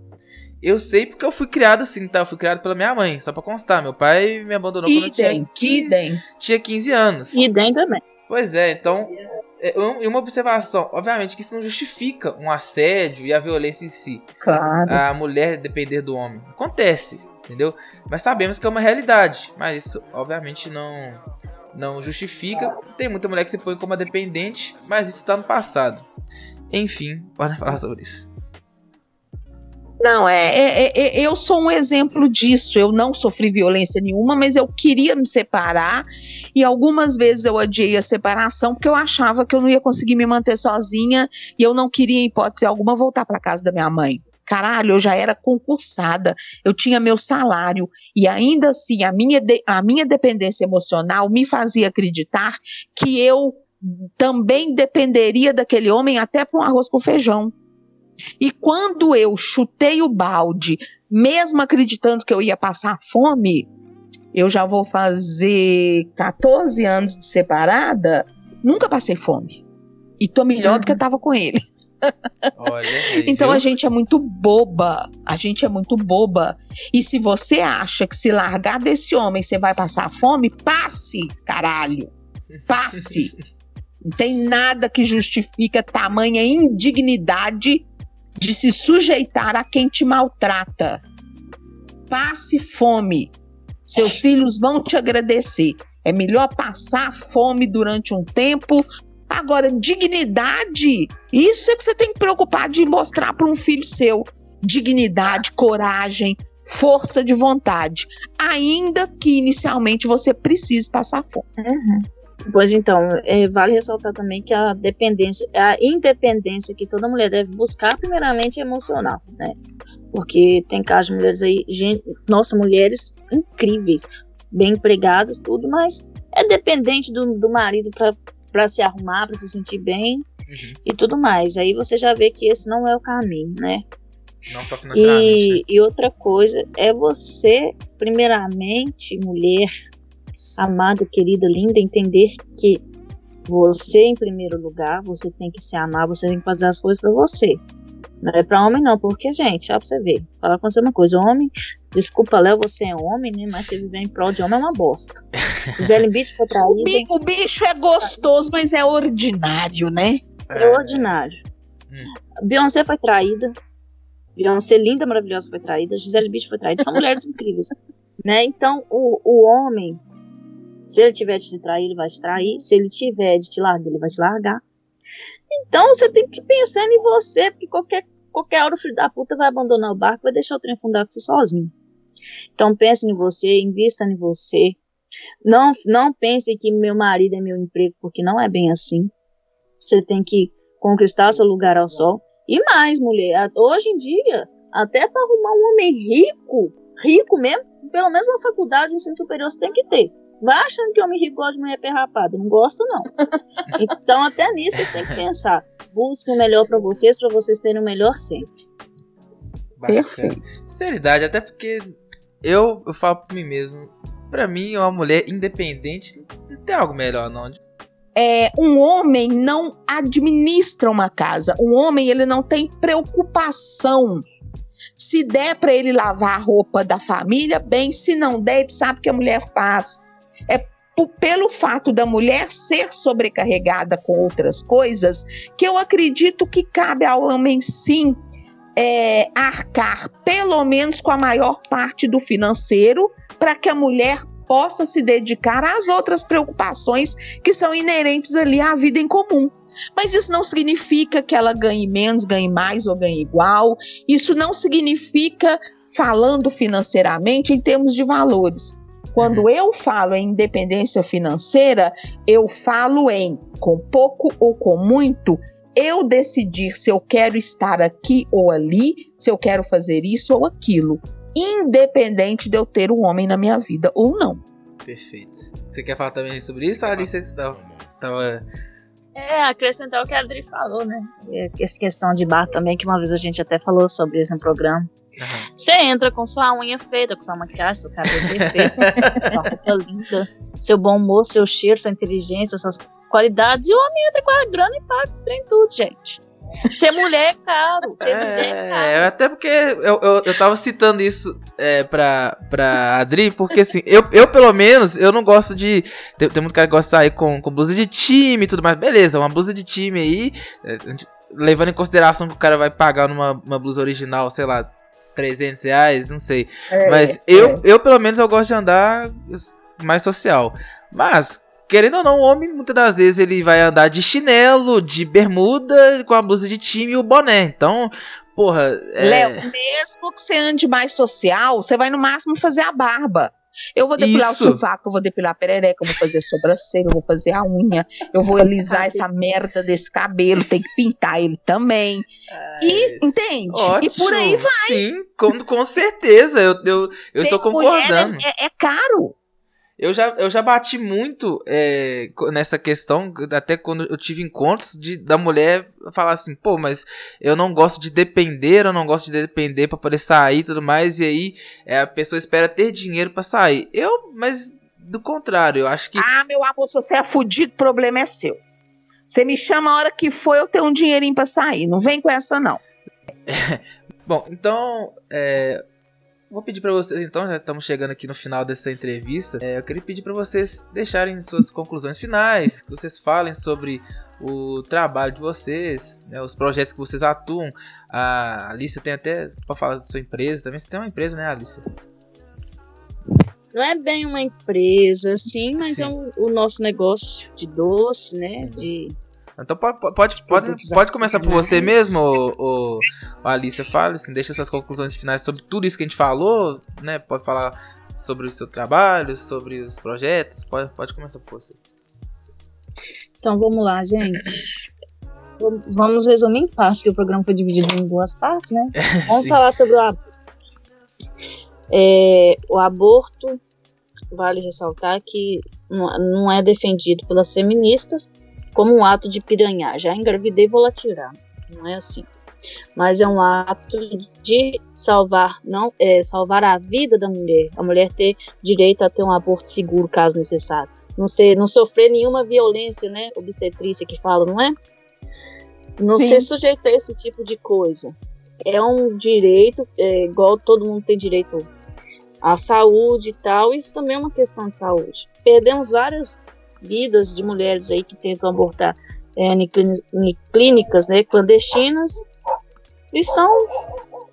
eu sei porque eu fui criado assim, tá? Eu fui criado pela minha mãe, só pra constar. Meu pai me abandonou idem, quando eu tinha 15, idem. tinha 15 anos. Idem também. Pois é, então. É, e uma observação, obviamente que isso não justifica um assédio e a violência em si. Claro. A mulher depender do homem. Acontece, entendeu? Mas sabemos que é uma realidade. Mas isso, obviamente, não não justifica. Tem muita mulher que se põe como dependente, mas isso está no passado. Enfim, podem falar sobre isso. Não, é, é, é, eu sou um exemplo disso. Eu não sofri violência nenhuma, mas eu queria me separar e algumas vezes eu adiei a separação porque eu achava que eu não ia conseguir me manter sozinha e eu não queria, em hipótese alguma, voltar para casa da minha mãe. Caralho, eu já era concursada, eu tinha meu salário e ainda assim a minha, de, a minha dependência emocional me fazia acreditar que eu também dependeria daquele homem até para um arroz com feijão. E quando eu chutei o balde, mesmo acreditando que eu ia passar fome, eu já vou fazer 14 anos de separada, nunca passei fome. E tô melhor do que eu tava com ele. Olha aí, então viu? a gente é muito boba. A gente é muito boba. E se você acha que se largar desse homem você vai passar fome, passe, caralho. Passe. Não tem nada que justifica tamanha indignidade de se sujeitar a quem te maltrata. Passe fome. Seus filhos vão te agradecer. É melhor passar fome durante um tempo. Agora, dignidade, isso é que você tem que preocupar de mostrar para um filho seu. Dignidade, coragem, força de vontade. Ainda que inicialmente você precise passar fome. Uhum. Pois então, é, vale ressaltar também que a dependência, a independência que toda mulher deve buscar, primeiramente, é emocional, né? Porque tem casos de mulheres aí, gente, nossa, mulheres incríveis, bem empregadas, tudo, mas é dependente do, do marido para se arrumar, para se sentir bem Uhum. e tudo mais. Aí você já vê que esse não é o caminho, né? Não só financeiramente. E, né? e outra coisa é você, primeiramente, mulher, amada, querida, linda, entender que você, em primeiro lugar, você tem que se amar, você tem que fazer as coisas pra você. Não é pra homem, não, porque, gente, ó, pra você ver. Falar com você uma coisa: homem, desculpa, Léo, você é homem, né? Mas você viver em prol de homem é uma bosta. Gisele Bicho foi O, traída, bi- o bicho é gostoso, mas é ordinário, né? é ordinário. Beyoncé foi traída. Beyoncé, linda, maravilhosa, foi traída. Gisele Bicho foi traída. São mulheres incríveis. Né? Então, o, o homem, se ele tiver de te trair, ele vai te trair. Se ele tiver de te largar, ele vai te largar. Então, você tem que pensar em você, porque qualquer, qualquer hora o filho da puta vai abandonar o barco, vai deixar o trem afundar com você sozinho. Então, pense em você, invista em você. Não, não pense que meu marido é meu emprego, porque não é bem assim. Você tem que conquistar seu lugar ao sol. E mais, mulher, hoje em dia, até para arrumar um homem rico, rico mesmo, pelo menos na faculdade de ensino superior você tem que ter. Vai achando que homem rico gosta de mulher perrapada. Não gosta, não. Então, até nisso vocês têm que pensar. Busque o melhor para vocês, para vocês terem o melhor sempre. Bacana. Sinceridade, até porque eu, eu falo por mim mesmo. Pra mim, uma mulher independente não tem algo melhor, não. É, um homem não administra uma casa. Um homem ele não tem preocupação. Se der para ele lavar a roupa da família, bem. Se não der, ele sabe que a mulher faz. É pelo fato da mulher ser sobrecarregada com outras coisas que eu acredito que cabe ao homem sim é, arcar pelo menos com a maior parte do financeiro para que a mulher possa se dedicar às outras preocupações que são inerentes ali à vida em comum. Mas isso não significa que ela ganhe menos, ganhe mais ou ganhe igual. Isso não significa falando financeiramente em termos de valores. Quando eu falo em independência financeira, eu falo em com pouco ou com muito, eu decidir se eu quero estar aqui ou ali, se eu quero fazer isso ou aquilo, independente de eu ter um homem na minha vida ou não. Perfeito. Você quer falar também sobre isso, Alice? Você tava, tava... É, acrescentar o que a Adri falou, né? Essa questão de bar também, que uma vez a gente até falou sobre isso no programa. Você uhum. entra com sua unha feita, com sua maquiagem, seu cabelo perfeito, sua roupa linda, seu bom humor, seu cheiro, sua inteligência, suas qualidades, e o homem entra com a grana e paga trem tudo, gente. Ser mulher é caro. Ser é, mulher é caro. Até porque eu, eu, eu tava citando isso é, pra, pra Adri, porque assim, eu, eu pelo menos, eu não gosto de. Tem, tem muito cara que gosta de sair com, com blusa de time e tudo mais. Beleza, uma blusa de time aí. É, levando em consideração que o cara vai pagar numa uma blusa original, sei lá, 300 reais, não sei. É, Mas eu, é. eu, pelo menos, eu gosto de andar mais social. Mas, querendo ou não, o homem, muitas das vezes, ele vai andar de chinelo, de bermuda, com a blusa de time e o boné. Então, porra. É... Léo, mesmo que você ande mais social, você vai no máximo fazer a barba. Eu vou depilar Isso. o sovaco, eu vou depilar a perereca, eu vou fazer sobrancelha, eu vou fazer a unha, eu vou alisar essa merda desse cabelo, tem que pintar ele também. e, entende? Ótimo. E por aí vai. Sim, com, com certeza, eu, eu, eu estou concordando. É, é, caro. Eu já, eu já bati muito é, nessa questão, até quando eu tive encontros de, da mulher falar assim, pô, mas eu não gosto de depender, eu não gosto de depender para poder sair e tudo mais, e aí é, a pessoa espera ter dinheiro para sair. Eu, mas do contrário, eu acho que. Ah, meu amor, se você é fudido, o problema é seu. Você me chama a hora que for, eu tenho um dinheirinho pra sair. Não vem com essa, não. Bom, então, é, Vou pedir para vocês, então, já estamos chegando aqui no final dessa entrevista. É, eu queria pedir para vocês deixarem suas conclusões finais, que vocês falem sobre o trabalho de vocês, né, os projetos que vocês atuam. A Alice tem até para falar da sua empresa também. Você tem uma empresa, né, Alice? Não é bem uma empresa, sim, mas sim. é o, o, nosso negócio de doce, né? De então pode, pode, pode, pode começar por você mesmo, o, o, Alicia. Fala, assim, deixa suas conclusões finais sobre tudo isso que a gente falou, né? Pode falar sobre o seu trabalho, sobre os projetos. Pode, pode começar por você. Então vamos lá, gente. Vamos resumir em parte, que o programa foi dividido em duas partes, né? Vamos falar sobre o aborto. É, o aborto, vale ressaltar que não é defendido pelas feministas, como um ato de piranhar. Já engravidei, vou lá tirar. Não é assim. Mas é um ato de salvar, não é, salvar a vida da mulher. A mulher ter direito a ter um aborto seguro, caso necessário. Não, ser, não sofrer nenhuma violência, né? Obstetrícia que fala, não é? Não Sim. ser sujeito a esse tipo de coisa. É um direito, é, igual todo mundo tem direito à saúde e tal. Isso também é uma questão de saúde. Perdemos várias vidas de mulheres aí que tentam abortar é, em clínicas né, clandestinas e são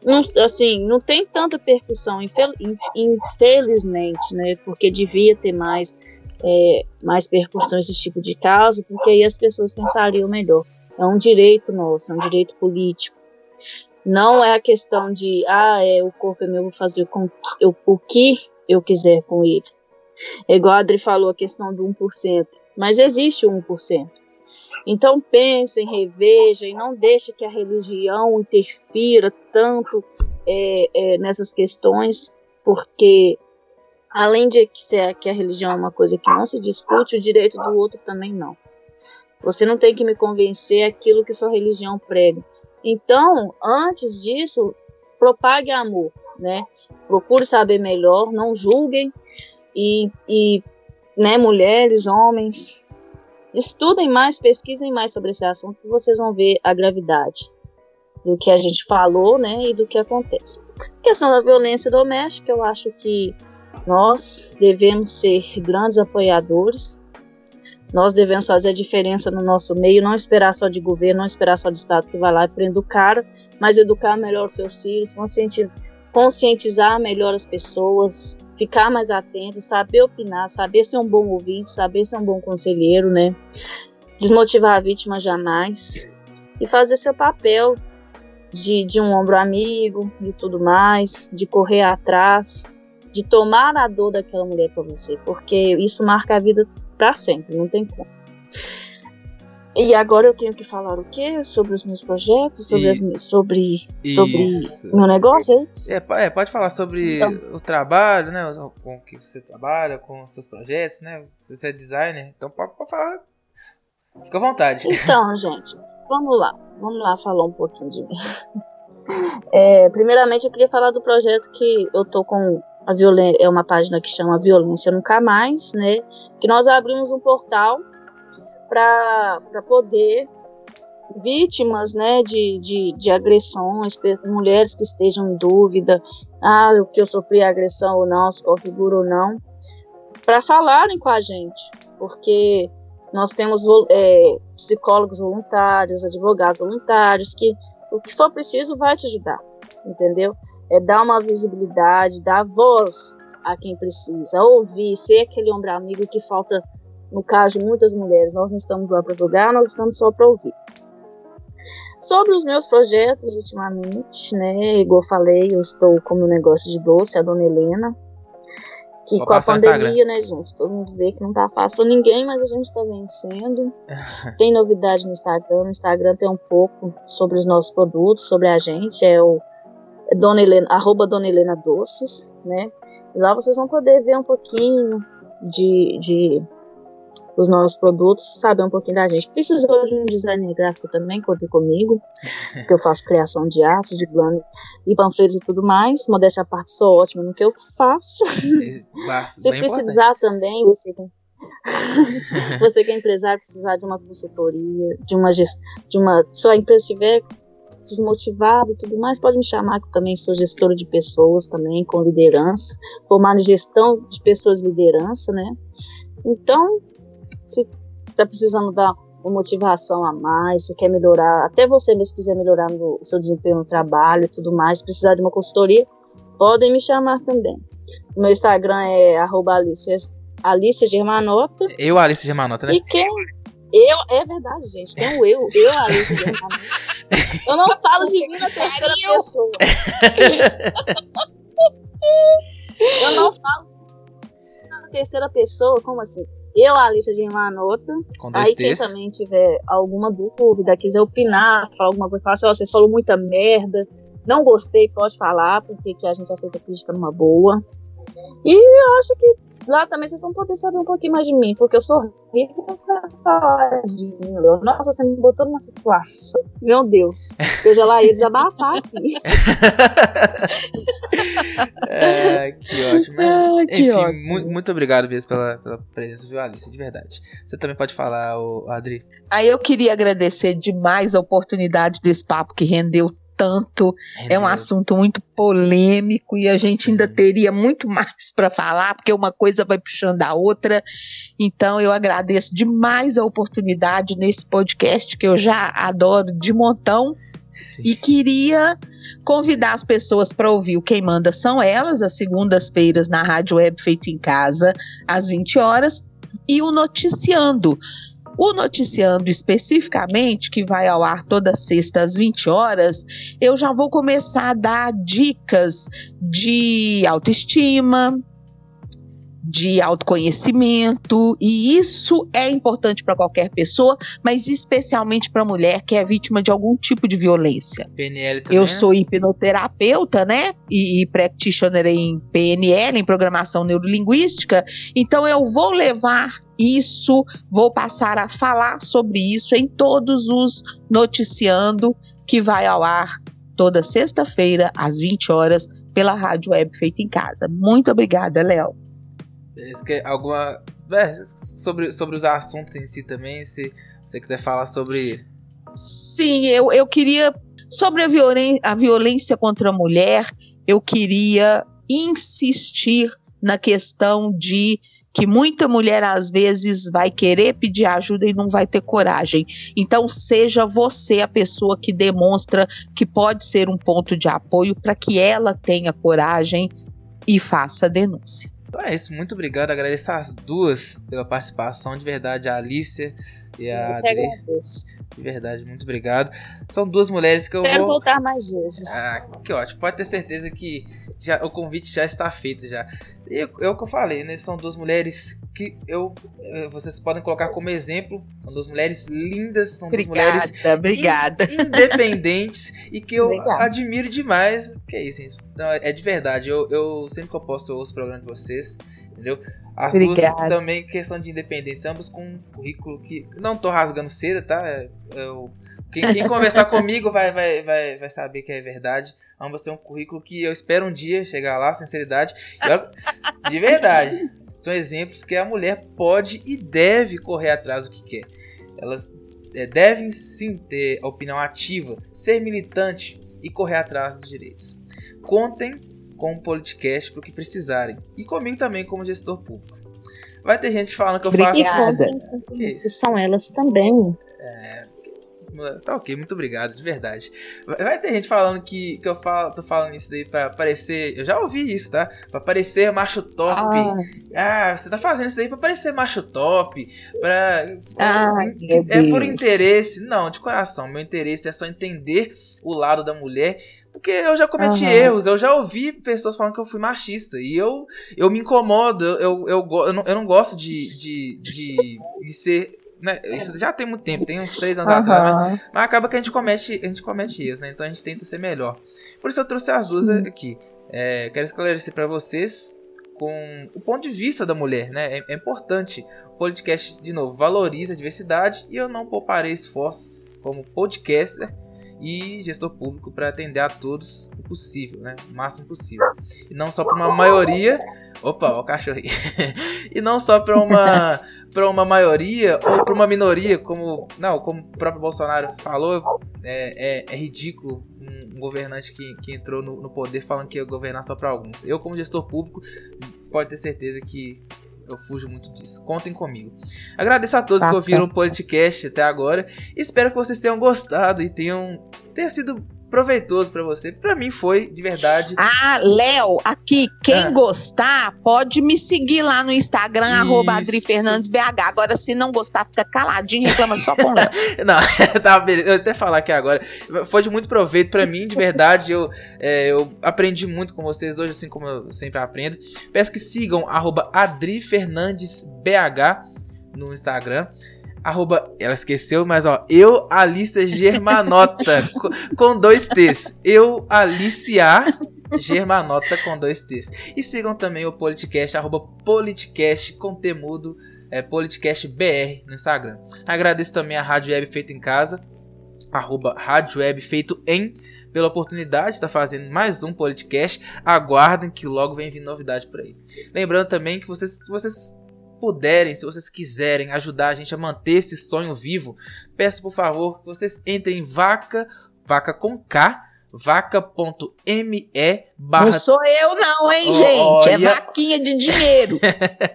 não, assim não tem tanta percussão infel, infelizmente né porque devia ter mais é, mais percussão esse tipo de caso porque aí as pessoas pensariam melhor. É um direito nosso é um direito político. Não é a questão de ah é o corpo é meu vou fazer com eu, o que eu quiser com ele é igual a Adri falou, a questão do 1%. Mas existe o 1%. Então pensem, e não deixe que a religião interfira tanto é, é, nessas questões, porque além de que a religião é uma coisa que não se discute, o direito do outro também não. Você não tem que me convencer aquilo que sua religião prega. Então, antes disso, propague amor, né? Procure saber melhor, não julguem, e, e né, mulheres, homens, estudem mais, pesquisem mais sobre esse assunto, que vocês vão ver a gravidade do que a gente falou, né, e do que acontece. A questão da violência doméstica, eu acho que nós devemos ser grandes apoiadores. Nós devemos fazer a diferença no nosso meio, não esperar só de governo, não esperar só de Estado que vai lá e prende o cara, mas educar melhor os seus filhos, conscientizar melhor as pessoas, ficar mais atento, saber opinar, saber ser um bom ouvinte, saber ser um bom conselheiro, né? Desmotivar a vítima jamais e fazer seu papel de, de um ombro amigo, de tudo mais, de correr atrás, de tomar a dor daquela mulher para você, porque isso marca a vida para sempre, não tem como. E agora eu tenho que falar o quê? Sobre os meus projetos? Sobre, as sobre, sobre meu negócio? É isso? É, é, pode falar sobre Então. o trabalho, né? Com o que você trabalha, com os seus projetos, né? Você é designer, então pode, pode falar. Fica à vontade. Então, gente, vamos lá. Vamos lá falar um pouquinho de mim. É, primeiramente, eu queria falar do projeto que eu tô com a violência. É uma página que chama Violência Nunca Mais, né? Que nós abrimos um portal para poder vítimas, né, de, de, de agressões, mulheres que estejam em dúvida, ah, o que eu sofri agressão ou não, se configura ou não, para falarem com a gente, porque nós temos é, psicólogos voluntários, advogados voluntários, que o que for preciso vai te ajudar, entendeu? É dar uma visibilidade, dar voz a quem precisa, ouvir, ser aquele ombro amigo que falta, no caso de muitas mulheres. Nós não estamos lá para julgar, nós estamos só para ouvir. Sobre os meus projetos ultimamente, né, igual eu falei, eu estou com o negócio de doce, a dona Helena, que Vou com a pandemia, né, gente, todo mundo vê que não tá fácil para ninguém, mas a gente tá vencendo. Tem novidade no Instagram, no Instagram tem um pouco sobre os nossos produtos, sobre a gente, é o é Dona Helena, arroba Dona Helena Doces, né, e lá vocês vão poder ver um pouquinho de, de os nossos produtos, saber um pouquinho da gente. Precisou de um designer gráfico também, contem comigo, porque eu faço criação de arte, de plano e panfletos e tudo mais. Modéstia à parte, sou ótima no que eu faço. Basta- Se importante. precisar também, você que, você que é empresário, precisar de uma consultoria, de uma gest... de uma. Se a empresa estiver desmotivada e tudo mais, pode me chamar, que eu também sou gestora de pessoas também, com liderança, formada em gestão de pessoas liderança, né? Então, se tá precisando dar uma motivação a mais, se quer melhorar, até você mesmo quiser melhorar no o seu desempenho no trabalho e tudo mais, precisar de uma consultoria, podem me chamar também. O meu Instagram é arroba Alicia, Alicia Germanota. Eu, Alice Germanota, né? E quem. Eu, é verdade, gente. Tem o eu. Eu, Alice Germanota. Eu não falo de mim na terceira pessoa. Eu não falo de mim na terceira pessoa. Como assim? Eu, Alice Germanota. Com dois Aí quem também tiver alguma dúvida, quiser opinar, falar alguma coisa, falar assim, ó, você falou muita merda, não gostei, pode falar, porque que a gente aceita crítica numa boa. E eu acho que lá também vocês vão poder saber um pouquinho mais de mim, porque eu sou horrível pra falar de mim. Nossa, você me botou numa situação. Meu Deus. Eu já lá ia desabafar aqui. É, que ótimo. Ai, que Enfim, ótimo. mu- muito obrigado mesmo pela, pela presença, viu, Alice? De verdade. Você também pode falar, o Adri. Aí eu queria agradecer demais a oportunidade desse papo que rendeu tanto. É um Rendeu. assunto muito polêmico e a gente ainda teria muito mais para falar, porque uma coisa vai puxando a outra. Então eu agradeço demais a oportunidade nesse podcast que eu já adoro de montão. E queria convidar as pessoas para ouvir o Quem Manda São Elas, às segundas-feiras na Rádio Web Feito em Casa, às 20 horas, e o Noticiando. O Noticiando especificamente, que vai ao ar toda sexta às 20 horas, eu já vou começar a dar dicas de autoestima, de autoconhecimento, e isso é importante para qualquer pessoa, mas especialmente para mulher que é vítima de algum tipo de violência. PNL também. Eu né? sou hipnoterapeuta, né? E, e practitioner em PNL, em programação neurolinguística. Então eu vou levar isso, vou passar a falar sobre isso em todos os noticiando que vai ao ar toda sexta-feira às 20 horas pela Rádio Web Feita em Casa. Muito obrigada, Léo. Beleza, quer alguma. é, sobre, sobre os assuntos em si também, se você quiser falar sobre. Sim, eu, eu queria. Sobre a, a violência contra a mulher, eu queria insistir na questão de que muita mulher às vezes vai querer pedir ajuda e não vai ter coragem. Então, seja você a pessoa que demonstra que pode ser um ponto de apoio para que ela tenha coragem e faça a denúncia. Então é isso, muito obrigado. Agradeço as duas pela participação, de verdade, a Alicia e a Adri. De verdade, muito obrigado. São duas mulheres que eu Quero vou. voltar mais vezes. Ah, que ótimo. Pode ter certeza que já, o convite já está feito já. E eu- é o que eu falei, né? São duas mulheres que eu, eh, vocês podem colocar como exemplo. São duas mulheres lindas, são duas Obrigada, mulheres obrigada. in- independentes e que eu Obrigada. admiro demais. Que é isso, gente? Não, é de verdade. Eu, eu sempre que eu posto eu ouço o programa de vocês, entendeu? As Obrigada. duas também, questão de independência, ambas com um currículo que. Não tô rasgando seda, tá? É- Eu, quem, quem conversar comigo vai, vai, vai, vai saber que é verdade. Ambas têm um currículo que eu espero um dia chegar lá, sinceridade. De verdade. São exemplos que a mulher pode e deve correr atrás do que quer. Elas é, devem sim ter a opinião ativa, ser militante e correr atrás dos direitos. Contem com o podcast para o que precisarem. E comigo também como gestor público. Vai ter gente falando que eu faço. Obrigada. São elas também. Tá ok, muito obrigado, de verdade. Vai ter gente falando que, que eu falo, tô falando isso daí pra parecer. Eu já ouvi isso, tá? Pra parecer macho top. Ah, você tá fazendo isso daí pra parecer macho top. Pra. Ai, meu é por Deus. interesse. Não, de coração. Meu interesse é só entender o lado da mulher. Porque eu já cometi Aham. erros, eu já ouvi pessoas falando que eu fui machista. E eu, eu me incomodo, eu, eu, eu não, eu não gosto de, de, de, de ser. Né? Isso já tem muito tempo, tem uns três anos atrás. né? Aham. Mas acaba que a gente comete, a gente comete erros, né? Então a gente tenta ser melhor. Por isso eu trouxe as duas aqui. É, quero esclarecer pra vocês com o ponto de vista da mulher, né? É, é importante. O podcast, de novo, valoriza a diversidade e eu não pouparei esforços como podcaster e gestor público para atender a todos o possível, né? O máximo possível. E não só para uma maioria. Opa, o cachorro e não só para uma para uma maioria ou para uma minoria, como não, como o próprio Bolsonaro falou, é, é, é ridículo um, um governante que, que entrou no, no poder falando que ia governar só para alguns. Eu, como gestor público, pode ter certeza que eu fujo muito disso. Contem comigo. Agradeço a todos que Bacana. ouviram o podcast até agora. Espero que vocês tenham gostado e tenham tenha sido proveitoso para você. Para mim foi, de verdade. Ah, Léo, aqui, quem Ah. gostar, pode me seguir lá no Instagram, arroba Isso. Adri Fernandes BH. Agora, se não gostar, fica caladinho, reclama só com o Léo. Não, tá, beleza. Eu até falar aqui agora. Foi de muito proveito pra mim, de verdade. Eu, é, eu aprendi muito com vocês hoje, assim como eu sempre aprendo. Peço que sigam arroba Adri Fernandes BH no Instagram. Arroba, ela esqueceu, mas ó, eu Alicia Germanota co- com dois T's. Eu Alicia Germanota com dois T's. E sigam também o Politicast, arroba Politicast é, Politicast BR no Instagram. Agradeço também a Rádio Web Feito em Casa, arroba Rádio Web Feito em, pela oportunidade de estar fazendo mais um podcast. Aguardem que logo vem vir novidade por aí. Lembrando também que vocês, vocês puderem, se vocês quiserem ajudar a gente a manter esse sonho vivo, peço por favor que vocês entrem em vaca, vaca com K, vaca.me barra Não sou eu, não, hein, gente? É vaquinha de dinheiro.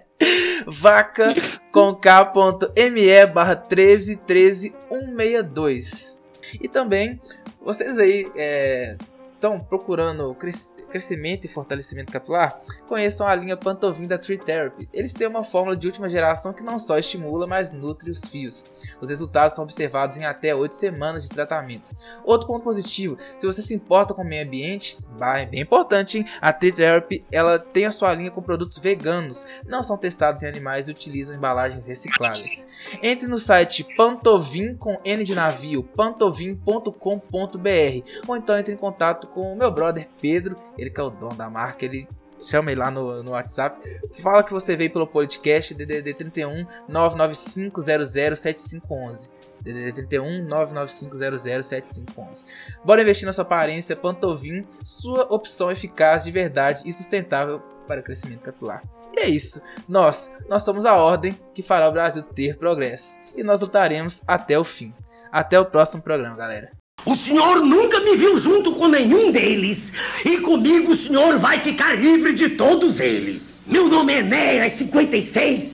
vaca com k.me barra 13 13 162. E também, vocês aí estão procurando cres- crescimento e fortalecimento capilar, conheçam a linha Pantovin da Tree Therapy. Eles têm uma fórmula de última geração que não só estimula, mas nutre os fios. Os resultados são observados em até 8 semanas de tratamento. Outro ponto positivo, se você se importa com o meio ambiente, é bem importante, hein? A Tree Therapy, ela tem a sua linha com produtos veganos, não são testados em animais e utilizam embalagens recicláveis. Entre no site Pantovin com N de navio, pantovin.com.br ou então entre em contato com o meu brother Pedro, ele que é o dono da marca, ele chama ele lá no, no WhatsApp, fala que você veio pelo podcast DDD 31 99500 7511. DDD 31 99500 7511. Bora investir na sua aparência, Pantovin, sua opção eficaz de verdade e sustentável para o crescimento capilar. E é isso. Nós, nós somos a ordem que fará o Brasil ter progresso. E nós lutaremos até o fim. Até o próximo programa, galera. O senhor nunca me viu junto com nenhum deles. E comigo o senhor vai ficar livre de todos eles. Meu nome é Enéas 56